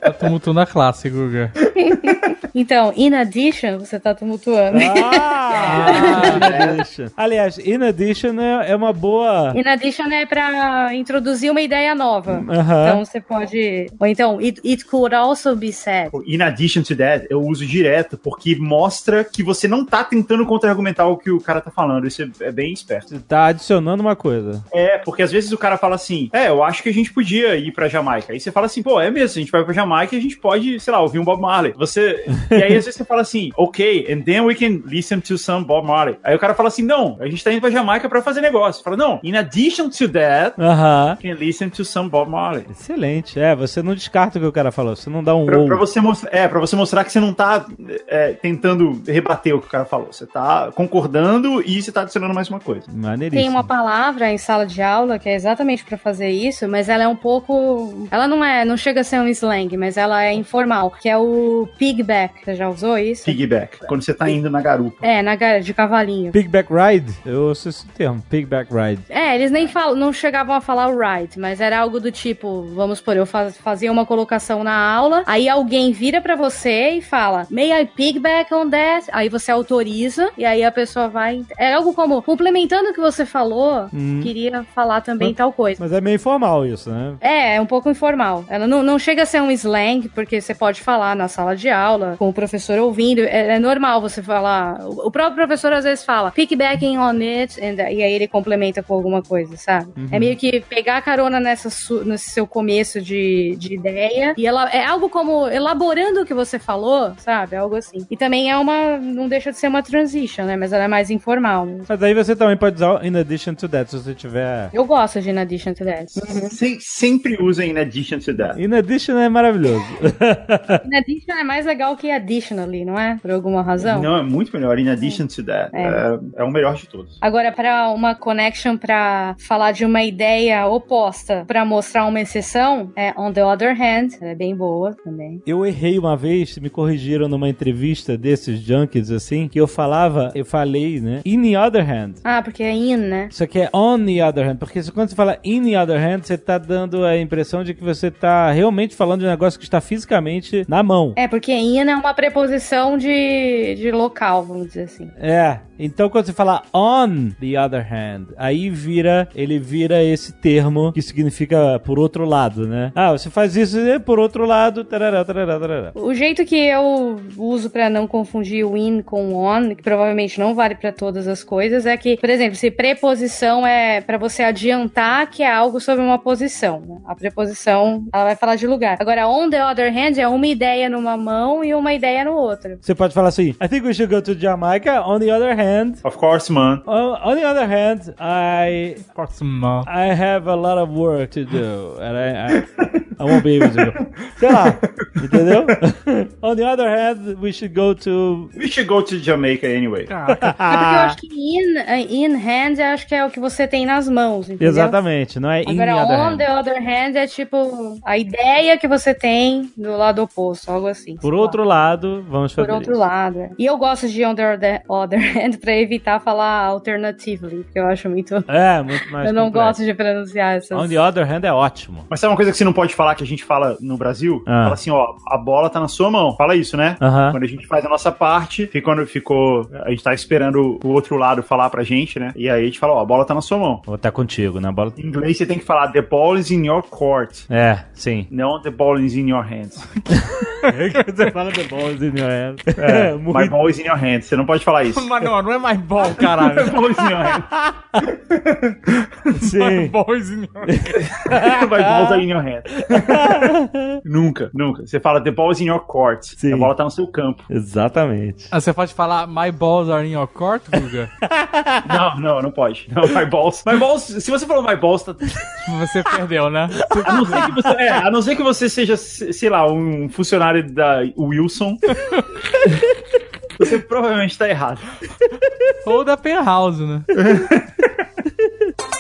Tá tumultuando a classe, Guga. Então, in addition, você tá tumultuando. Ah, in addition. Aliás, in addition é, é uma boa. In addition é pra introduzir uma ideia nova. Aham. Então você pode. Ou então, it, it could also be said. In addition to that, eu uso direto, porque mostra que você não tá tentando contra-argumentar o que o cara tá falando. Isso é, é bem esperto. Você tá adicionando uma coisa. É, porque às vezes o cara fala assim, é, eu acho que a gente podia ir pra Jamaica. Aí você fala assim, pô, é mesmo, a gente vai pra Jamaica e a gente pode, sei lá, ouvir um Bob Marley. Você E aí às vezes você fala assim, ok, and then we can listen to some Bob Marley. Aí o cara fala assim, não, a gente tá indo pra Jamaica pra fazer negócio. Fala, não, in addition to that, Aham. we can listen to some Bob Marley. Excelente. É, você não descarta o que o cara falou. Você não dá um Pra, ou. pra você mostrar, é, pra você mostrar que você não tá é, tentando rebater o que o cara falou. Você tá concordando e você tá adicionando mais uma coisa. Maneiríssimo. Tem uma palavra em sala de aula que é exatamente pra fazer isso, mas ela é um pouco. Ela não é, não chega a ser um slang, mas ela é informal, que é o pigback. Você já usou isso? Piggyback. Quando você tá indo na garupa. É, na gar- de cavalinho. Pigback ride? Eu ouço esse termo. Pigback ride. É, eles nem falam, não chegavam a falar o right, mas era algo do tipo, vamos por, eu faz- fazia uma colocação na aula, aí alguém vira pra você e fala, may I pigback on that? Aí você autoriza, e aí a pessoa vai... É algo como, complementando o que você falou, Hum. queria falar também tal coisa. Mas é meio informal isso, né? É, é um pouco informal. Ela não, não chega a ser um slang, porque você pode falar na sala de aula, com o professor ouvindo. É, é normal você falar. O próprio professor às vezes fala, piggybacking on it, and- e aí ele complementa com alguma coisa, sabe? É meio que pegar a carona nessa nesse seu começo de, de ideia, e ela é algo como elaborando o que você falou, sabe? Algo assim. E também é uma. Não deixa de ser uma transition, né? Mas ela é mais informal. né? Mas aí você também pode usar o in addition to that, se você tiver. Eu gosto de in addition to that. Se- sempre usa in addition to that. In addition é maravilhoso. In addition é mais legal que additionally, não é? Por alguma razão. Não, é muito melhor. In addition to that. É. É, é o melhor de todos. Agora, para uma connection para falar de uma ideia oposta, para mostrar uma exceção, é on the other hand, ela é bem boa também. Eu errei uma vez, me corrigiram numa entrevista desses junkies assim, que eu falava, eu falei, né? In the other hand. Ah, porque é in, né? Isso aqui é on the other hand, porque quando você fala in the other hand, você tá dando a impressão de que você tá realmente falando de um negócio que está fisicamente na mão. É, porque in é uma preposição de, de local, vamos dizer assim. É. Então quando você fala on the other hand, aí vira, ele vira esse termo que significa por outro lado, né? Ah, você faz isso e por outro lado, tarará, tarará, tarará. O jeito que eu uso pra não confundir o in com on, que provavelmente não vale pra todas as coisas, é que, por exemplo, se preposição é pra você adiantar que é algo sobre uma posição, né? a preposição ela vai falar de lugar. Agora, on the other hand é uma ideia numa mão e uma ideia no outro. Você pode falar assim, I think we should go to Jamaica. On the other hand, Of course, man. on, on the other hand, I Próximo. I have a lot of work to do, and I, I, I won't be able to go. Sei lá, entendeu? On the other hand, we should go to. We should go to Jamaica anyway. É porque eu acho que in, eh, in hand eu acho que é o que você tem nas mãos, entendeu? Exatamente, não é in Agora, on hand. the other hand é tipo a ideia que você tem do lado oposto, algo assim. Por outro lá. lado, vamos fazer Por outro isso. lado. é. E eu gosto de on the other- hand pra evitar falar alternatively, porque eu acho muito. É, muito mais eu não complexo. gosto de pronunciar essas. On the other hand é ótimo. Mas sabe uma coisa que você não pode falar que a gente fala no Brasil? Ah. Fala assim, ó, a bola tá na sua mão. Fala isso, né? Quando a gente faz a nossa parte, e quando ficou. A gente tá esperando o outro lado falar pra gente, né? E aí a gente fala, ó, a bola tá na sua mão. Vou estar contigo, né? Bola... Em inglês você tem que falar, the ball is in your court. É, sim. Não the ball is in your hands. Você fala the balls in your hand. É, muito. my ball is in your hands. Você não pode falar isso. Mas não, não é mais bom, caralho. My ball is in your hands. Sim. Boyzinho. my balls are in your hands. nunca, nunca. Você fala, the ball is in your court. Sim. A bola tá no seu campo. Exatamente. Ah, você pode falar My balls are in your court, Guga? Não, não, não pode. Não, my balls. My balls, se você falou my balls, tá, Você perdeu, né? A não ser que você, é, a não ser que você seja, se- sei lá, um funcionário da Wilson. Você provavelmente tá errado. Ou da Penthouse, né?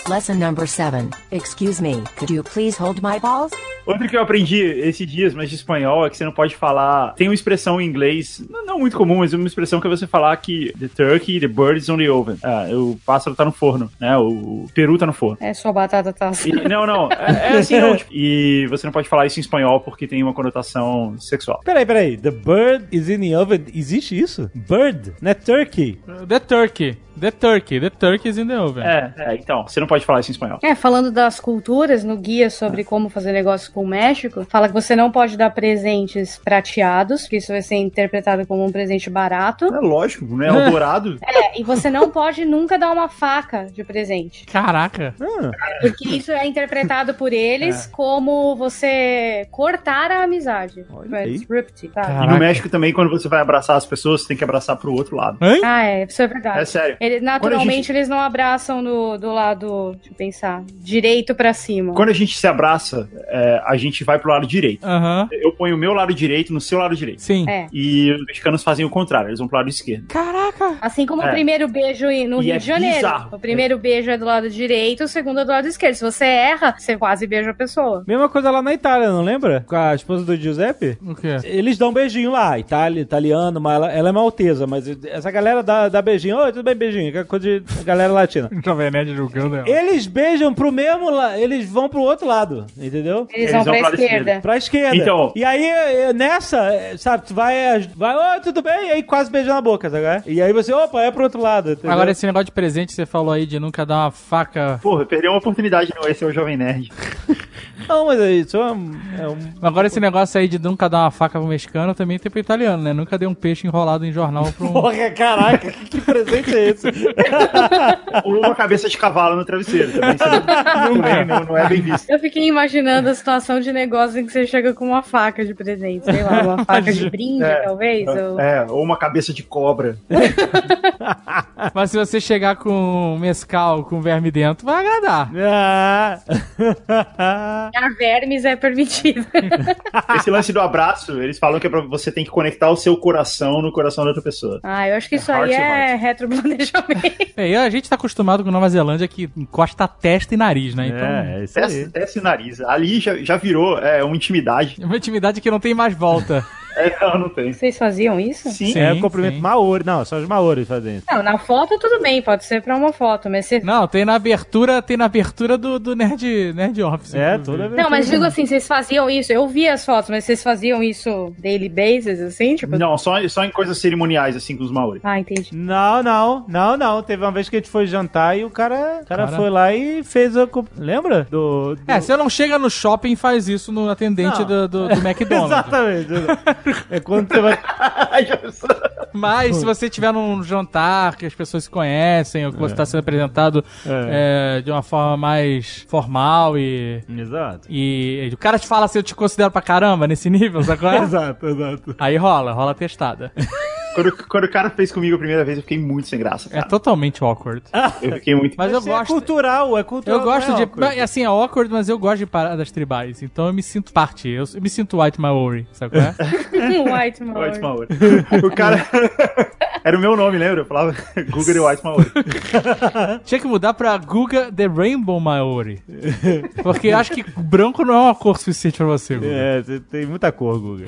Lesson number 7. Excuse me, could you please hold my balls? Outro que eu aprendi esses dias, mas de espanhol, é que você não pode falar. Tem uma expressão em inglês, não, muito comum, mas uma expressão que é você falar que the turkey, the bird is on the oven. Ah, o pássaro tá no forno, né? O, peru tá no forno. É, sua batata tá. E- não, não. É, é assim, não. tipo, E você não pode falar isso em espanhol porque tem uma conotação sexual. Peraí, peraí. The bird is in the oven. Existe isso? Bird, não é turkey. The turkey. The turkey. The turkey is in the oven. É, é, então, você não pode falar isso em espanhol. É, falando das culturas, no guia sobre como fazer negócio com o México, fala que você não pode dar presentes prateados, que isso vai ser interpretado como um presente barato. É lógico, né? Eldorado. É, e você não pode nunca dar uma faca de presente. Caraca. Ah, Porque isso é interpretado por eles como você cortar a amizade. Olha É aí. disrupt, tá? E no México também, quando você vai abraçar as pessoas, você tem que abraçar pro outro lado. Hein? Ah, é, isso é verdade. É sério. Ele- naturalmente gente- eles não abraçam no, do lado, deixa eu pensar, direito pra cima. Quando a gente se abraça, é, a gente vai pro lado direito. Aham. Eu ponho o meu lado direito no seu lado direito. Sim. É. E os mexicanos fazem o contrário, eles vão pro lado esquerdo. Caraca. Assim como É. o primeiro beijo no E Rio é de Janeiro. bizarro. O primeiro beijo é do lado direito, o segundo é do lado esquerdo. Se você erra, você quase beija a pessoa. mesma coisa lá na Itália, não lembra? Com a esposa do Giuseppe? O quê? Eles dão um beijinho lá, Itália, italiano, mas ela, ela é maltesa, mas essa galera dá, dá beijinho. Oi, tudo bem, beijinho? Que é coisa de galera latina. Jovem Nerd julgando ela. Eles beijam pro mesmo lado, eles vão pro outro lado, entendeu? Eles, Eles vão vão pra pro lado esquerda. Pra esquerda. Então- E aí, eh, nessa, eh, sabe, tu vai, vai, oi, tudo bem? E aí quase beija na boca, sabe? E aí você, opa, é pro outro lado. entendeu? Agora, esse negócio de presente, você falou aí de nunca dar uma faca. Porra, perdeu uma oportunidade não esse é o Jovem Nerd. Não, mas é isso é um... É um... Agora, esse negócio aí de nunca dar uma faca pro mexicano também tem pro italiano, né? Nunca dei um peixe enrolado em jornal pra um. Porra, caraca, que, que presente é esse? Uma cabeça de cavalo no travesseiro também. Não, é, não, não é bem visto. Eu fiquei imaginando a situação de negócio em que você chega com uma faca de presente. Sei lá, uma faca de brinde, É. talvez. ou- É, ou uma cabeça de cobra. Mas se você chegar com mescal com verme dentro, vai agradar. Ah. Dar vermes é permitido. Esse lance do abraço, eles falam que é pra você tem que conectar o seu coração no coração da outra pessoa. ah, eu acho que isso Heart aí é retroplanejamento. É, e a gente tá acostumado com Nova Zelândia que encosta testa e nariz, né? Então, É, é isso Desce, aí. desce o nariz. Ali já, já virou é, uma intimidade. é uma intimidade que não tem mais volta. É, não, não tem. Vocês faziam isso? Sim. Sim. É o cumprimento sim. Maori. Não, só os Maori fazem isso. Não, na foto tudo bem, pode ser pra uma foto, mas você... Não, tem na abertura, tem na abertura do, do Nerd, Nerd Office. É, toda. Não, mas digo assim, vocês faziam isso, eu vi as fotos, mas vocês faziam isso daily basis, assim, tipo... Não, só, só em coisas cerimoniais, assim, com os Maori. Ah, entendi. Não, não, não, não. Teve uma vez que a gente foi jantar e o cara, o cara Cara. foi lá e fez a. Lembra? Do. do- É, você não chega no shopping e faz isso no atendente Não. do, do, do McDonald's. Exatamente. É quando você vai. Mas se você tiver num jantar que as pessoas se conhecem, ou que você está sendo apresentado é, de uma forma mais formal e, Exato. e o cara te fala assim, eu te considero pra caramba nesse nível, sacou? Exato, exato. Aí rola, rola a testada. Quando, quando o cara fez comigo a primeira vez, eu fiquei muito sem graça, É cara. totalmente awkward. Eu fiquei muito... Mas eu Isso É gosto. cultural, é cultural. Eu gosto é de. awkward. Assim, é awkward, mas eu gosto de paradas tribais. Então eu me sinto parte. Eu, eu me sinto white Maori, sabe qual é? White Maori. White Maori. O cara... Era o meu nome, lembra? Eu falava Google de White Maori. Tinha que mudar pra Guga The Rainbow Maori. Porque eu acho que branco não é uma cor suficiente pra você, Guga. É, você tem muita cor, Guga.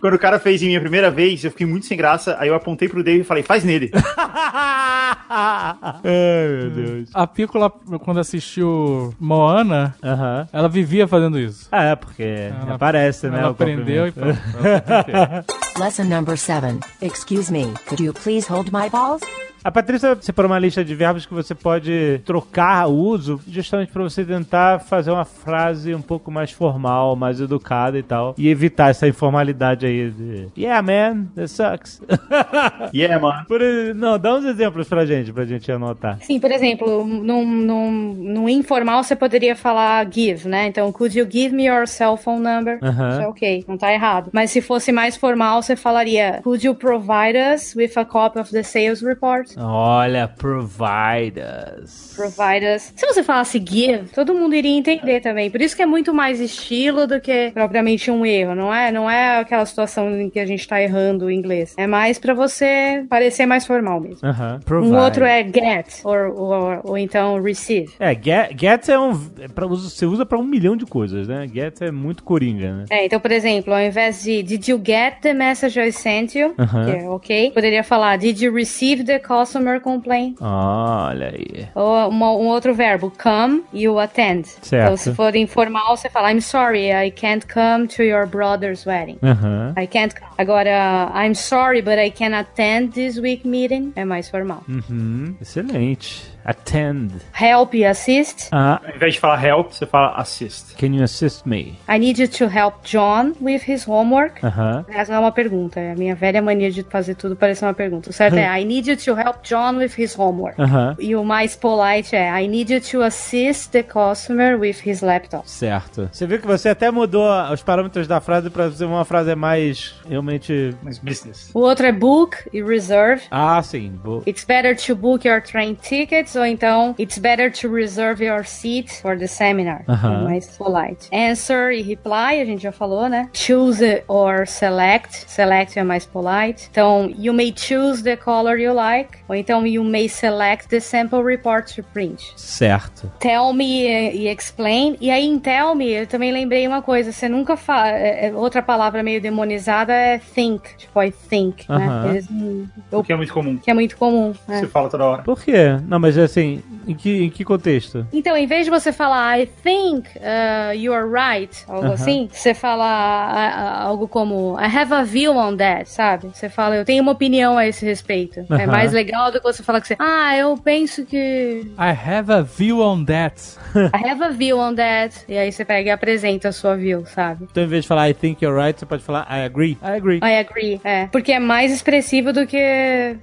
Quando o cara fez em minha primeira vez, eu fiquei muito sem graça. Aí eu apontei pro Dave e falei, faz nele. Ai, meu Deus. A Piccola, quando assistiu Moana, Aham. ela vivia fazendo isso. Ah, é, porque Ela- aparece, né? Ela o aprendeu e pronto. Ela. Lesson number seven. Excuse me, could you please hold my balls? A Patrícia separou uma lista de verbos que você pode trocar o uso, justamente para você tentar fazer uma frase um pouco mais formal, mais educada e tal, e evitar essa informalidade aí de Yeah, man, that sucks. Yeah, mano. Por, não, dá uns exemplos pra gente, pra gente anotar. Sim, por exemplo, num, num, num informal você poderia falar give, né? Então, could you give me your cell phone number? Aham. Isso é ok, não tá errado. Mas se fosse mais formal, você falaria could you provide us with a copy of the sales report? Olha, provide us. Provide us. Se você falasse give, todo mundo iria entender também. Por isso que é muito mais estilo do que propriamente um erro, não é? Não é aquela situação em que a gente tá errando o inglês. É mais pra você parecer mais formal mesmo. Aham. Um Provide. outro é get, ou, então receive. É, get, get é um. É pra, você usa pra um milhão de coisas, né? Get é muito coringa, né? É, então, por exemplo, ao invés de Did you get the message I sent you? Que é ok. Poderia falar Did you receive the customer complaint? Olha aí. Ou uma- um outro verbo, come, you attend. Certo. Então, se for informal, você fala I'm sorry, I can't come to your brother's wedding. Aham. I can't come. Agora, I'm sorry, but I can attend this week meeting. É mais formal. Uhum. Excelente. Attend. Help e assist. Ah, Ao invés de falar help, você fala assist. can you assist me? I need you to help John with his homework. Aham. Essa não é uma pergunta, é a minha velha mania de fazer tudo parecer uma pergunta. O certo é I need you to help John with his homework. Aham. E o mais polite é I need you to assist the customer with his laptop. Certo. Você viu que você até mudou os parâmetros da frase pra ser uma frase mais realmente. Mas business. O outro é book e reserve. Ah, sim. Bo... It's better to book your train tickets, ou então It's better to reserve your seat for the seminar. Aham. É mais polite. Answer e reply, a gente já falou, né? Choose or select. Select é mais polite. Então, you may choose the color you like, ou então you may select the sample report to print. Certo. Tell me e explain. E aí em tell me, eu também lembrei uma coisa. Você nunca fala. é- é- outra palavra meio demonizada é think. Tipo, I think, Aham. né? Eles eu- O que é muito comum. que é muito comum. né? Você fala toda hora. Por quê? Não, mas assim, em que, em que contexto? Então, em vez de você falar I think uh, you are right, algo Aham. assim, você fala ah, algo como I have a view on that, sabe? Você fala eu tenho uma opinião a esse respeito. É Aham. mais legal do que você falar que você, ah, eu penso que I have a view on that. I have a view on that. E aí você pega e apresenta a sua view, sabe? Então, em vez de falar I think you're right, você pode falar I agree. I agree. I agree. É. Porque é mais expressivo do que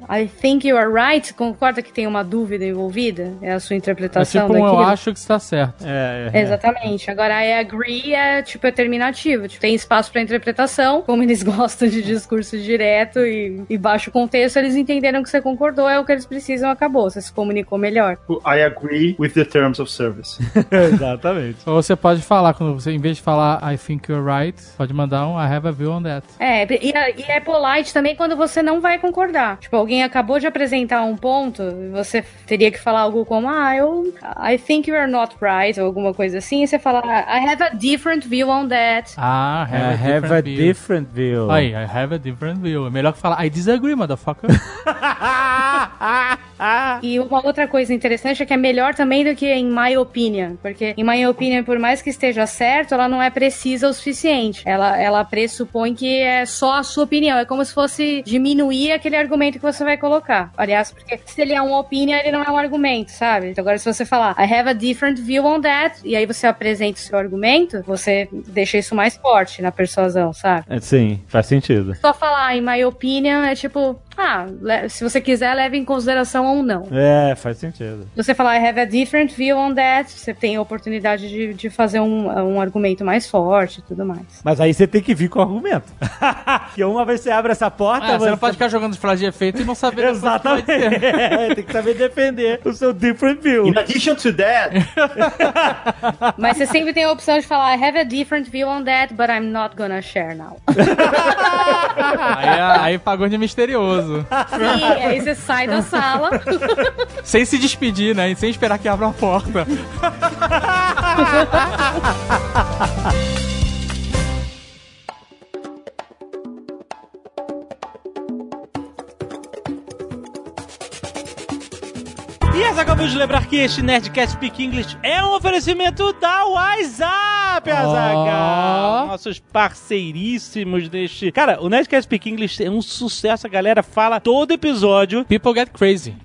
I think you are right. Concorda que tem uma dúvida envolvida? É a sua É interpretação tipo um eu daquilo? acho que está certo. É, é, é. Exatamente. Agora, I agree é tipo é terminativo. Tipo, tem espaço pra interpretação. Como eles gostam de discurso direto e, e baixo contexto, eles entenderam que você concordou, é o que eles precisam, acabou. Você se comunicou melhor. I agree with the terms of service. Exatamente. Ou você pode falar, quando você, em vez de falar I think you're right, pode mandar um I have a view on that. É, e, é- e é polite também quando você não vai concordar. Tipo, alguém acabou de apresentar um ponto, e você teria que falar algo como, ah, eu. I think you are not right, ou alguma coisa assim, e você fala, I have a different view on that. Ah, have, I a, have different a view. different view. Aí, I have a different view. É melhor que falar I disagree, motherfucker. E uma outra coisa interessante é que é melhor também do que em my opinion, porque em my opinion, por mais que esteja certo, ela não é precisa o suficiente. Ela, ela pressupõe que é só a sua opinião. É como se fosse diminuir aquele argumento que você vai colocar. Aliás, porque se ele é uma opinião, ele não é um argumento, sabe? Então, agora, se você falar I have a different view on that, e aí você apresenta o seu argumento, você deixa isso mais forte na persuasão, sabe? É, Sim, faz sentido. Só falar in my opinion é tipo, ah, se você quiser, leve em consideração ou não. É, faz sentido. Se você falar I have a different view on that, você tem a oportunidade de, de fazer um, um argumento mais forte e tudo mais. Mas aí você tem que vir com argumento. Porque uma vez você abre essa porta, Ah, você não pode ficar jogando frases de efeito e não saber o que Exatamente. É, tem que saber defender o seu different view. In addition to that, Mas você sempre tem a opção de falar I have a different view on that, but I'm not gonna share now. Aí, aí pagou de misterioso. E aí você sai da sala. Sem se despedir, né? E sem esperar que abra a porta. E essa acabamos de lembrar que este Nerdcast Speak English é um oferecimento da WhatsApp, Azaghal. Nossos parceiríssimos deste... Cara, o Nerdcast Speak English é um sucesso, a galera fala todo episódio. People get crazy.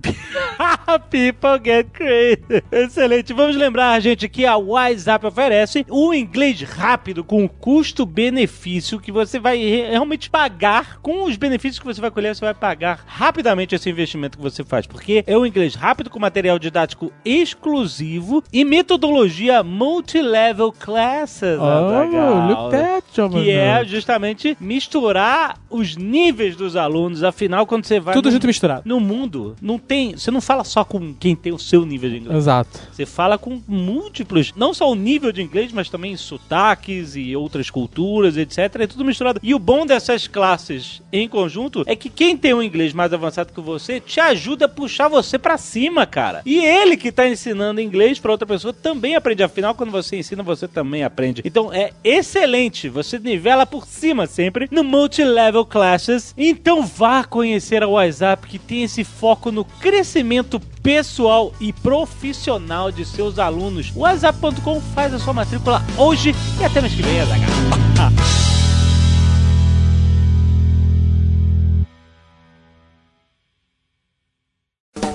People get crazy. Excelente. Vamos lembrar, gente, que a WhatsApp oferece o inglês rápido com custo-benefício que você vai re- realmente pagar com os benefícios que você vai colher, você vai pagar rapidamente esse investimento que você faz, porque é um inglês rápido com material didático exclusivo e metodologia multilevel classes. Azaghal. Oh, look that. Que é justamente misturar os níveis dos alunos. Afinal, quando você vai. Tudo no- junto misturado. no mundo, não tem. Você não fala só com quem tem o seu nível de inglês. Exato. Você fala com múltiplos, não só o nível de inglês, mas também sotaques e outras culturas, etc. É tudo misturado. E o bom dessas classes em conjunto é que quem tem um inglês mais avançado que você te ajuda a puxar você pra cima, cara. E ele que tá ensinando inglês pra outra pessoa também aprende. Afinal, quando você ensina, você também aprende. Então é excelente. Você nivela por cima sempre no Multilevel Classes. Então vá conhecer a WhatsApp que tem esse foco no crescimento pessoal e profissional de seus alunos. WhatsApp.com faz a sua matrícula hoje e até mês que vem.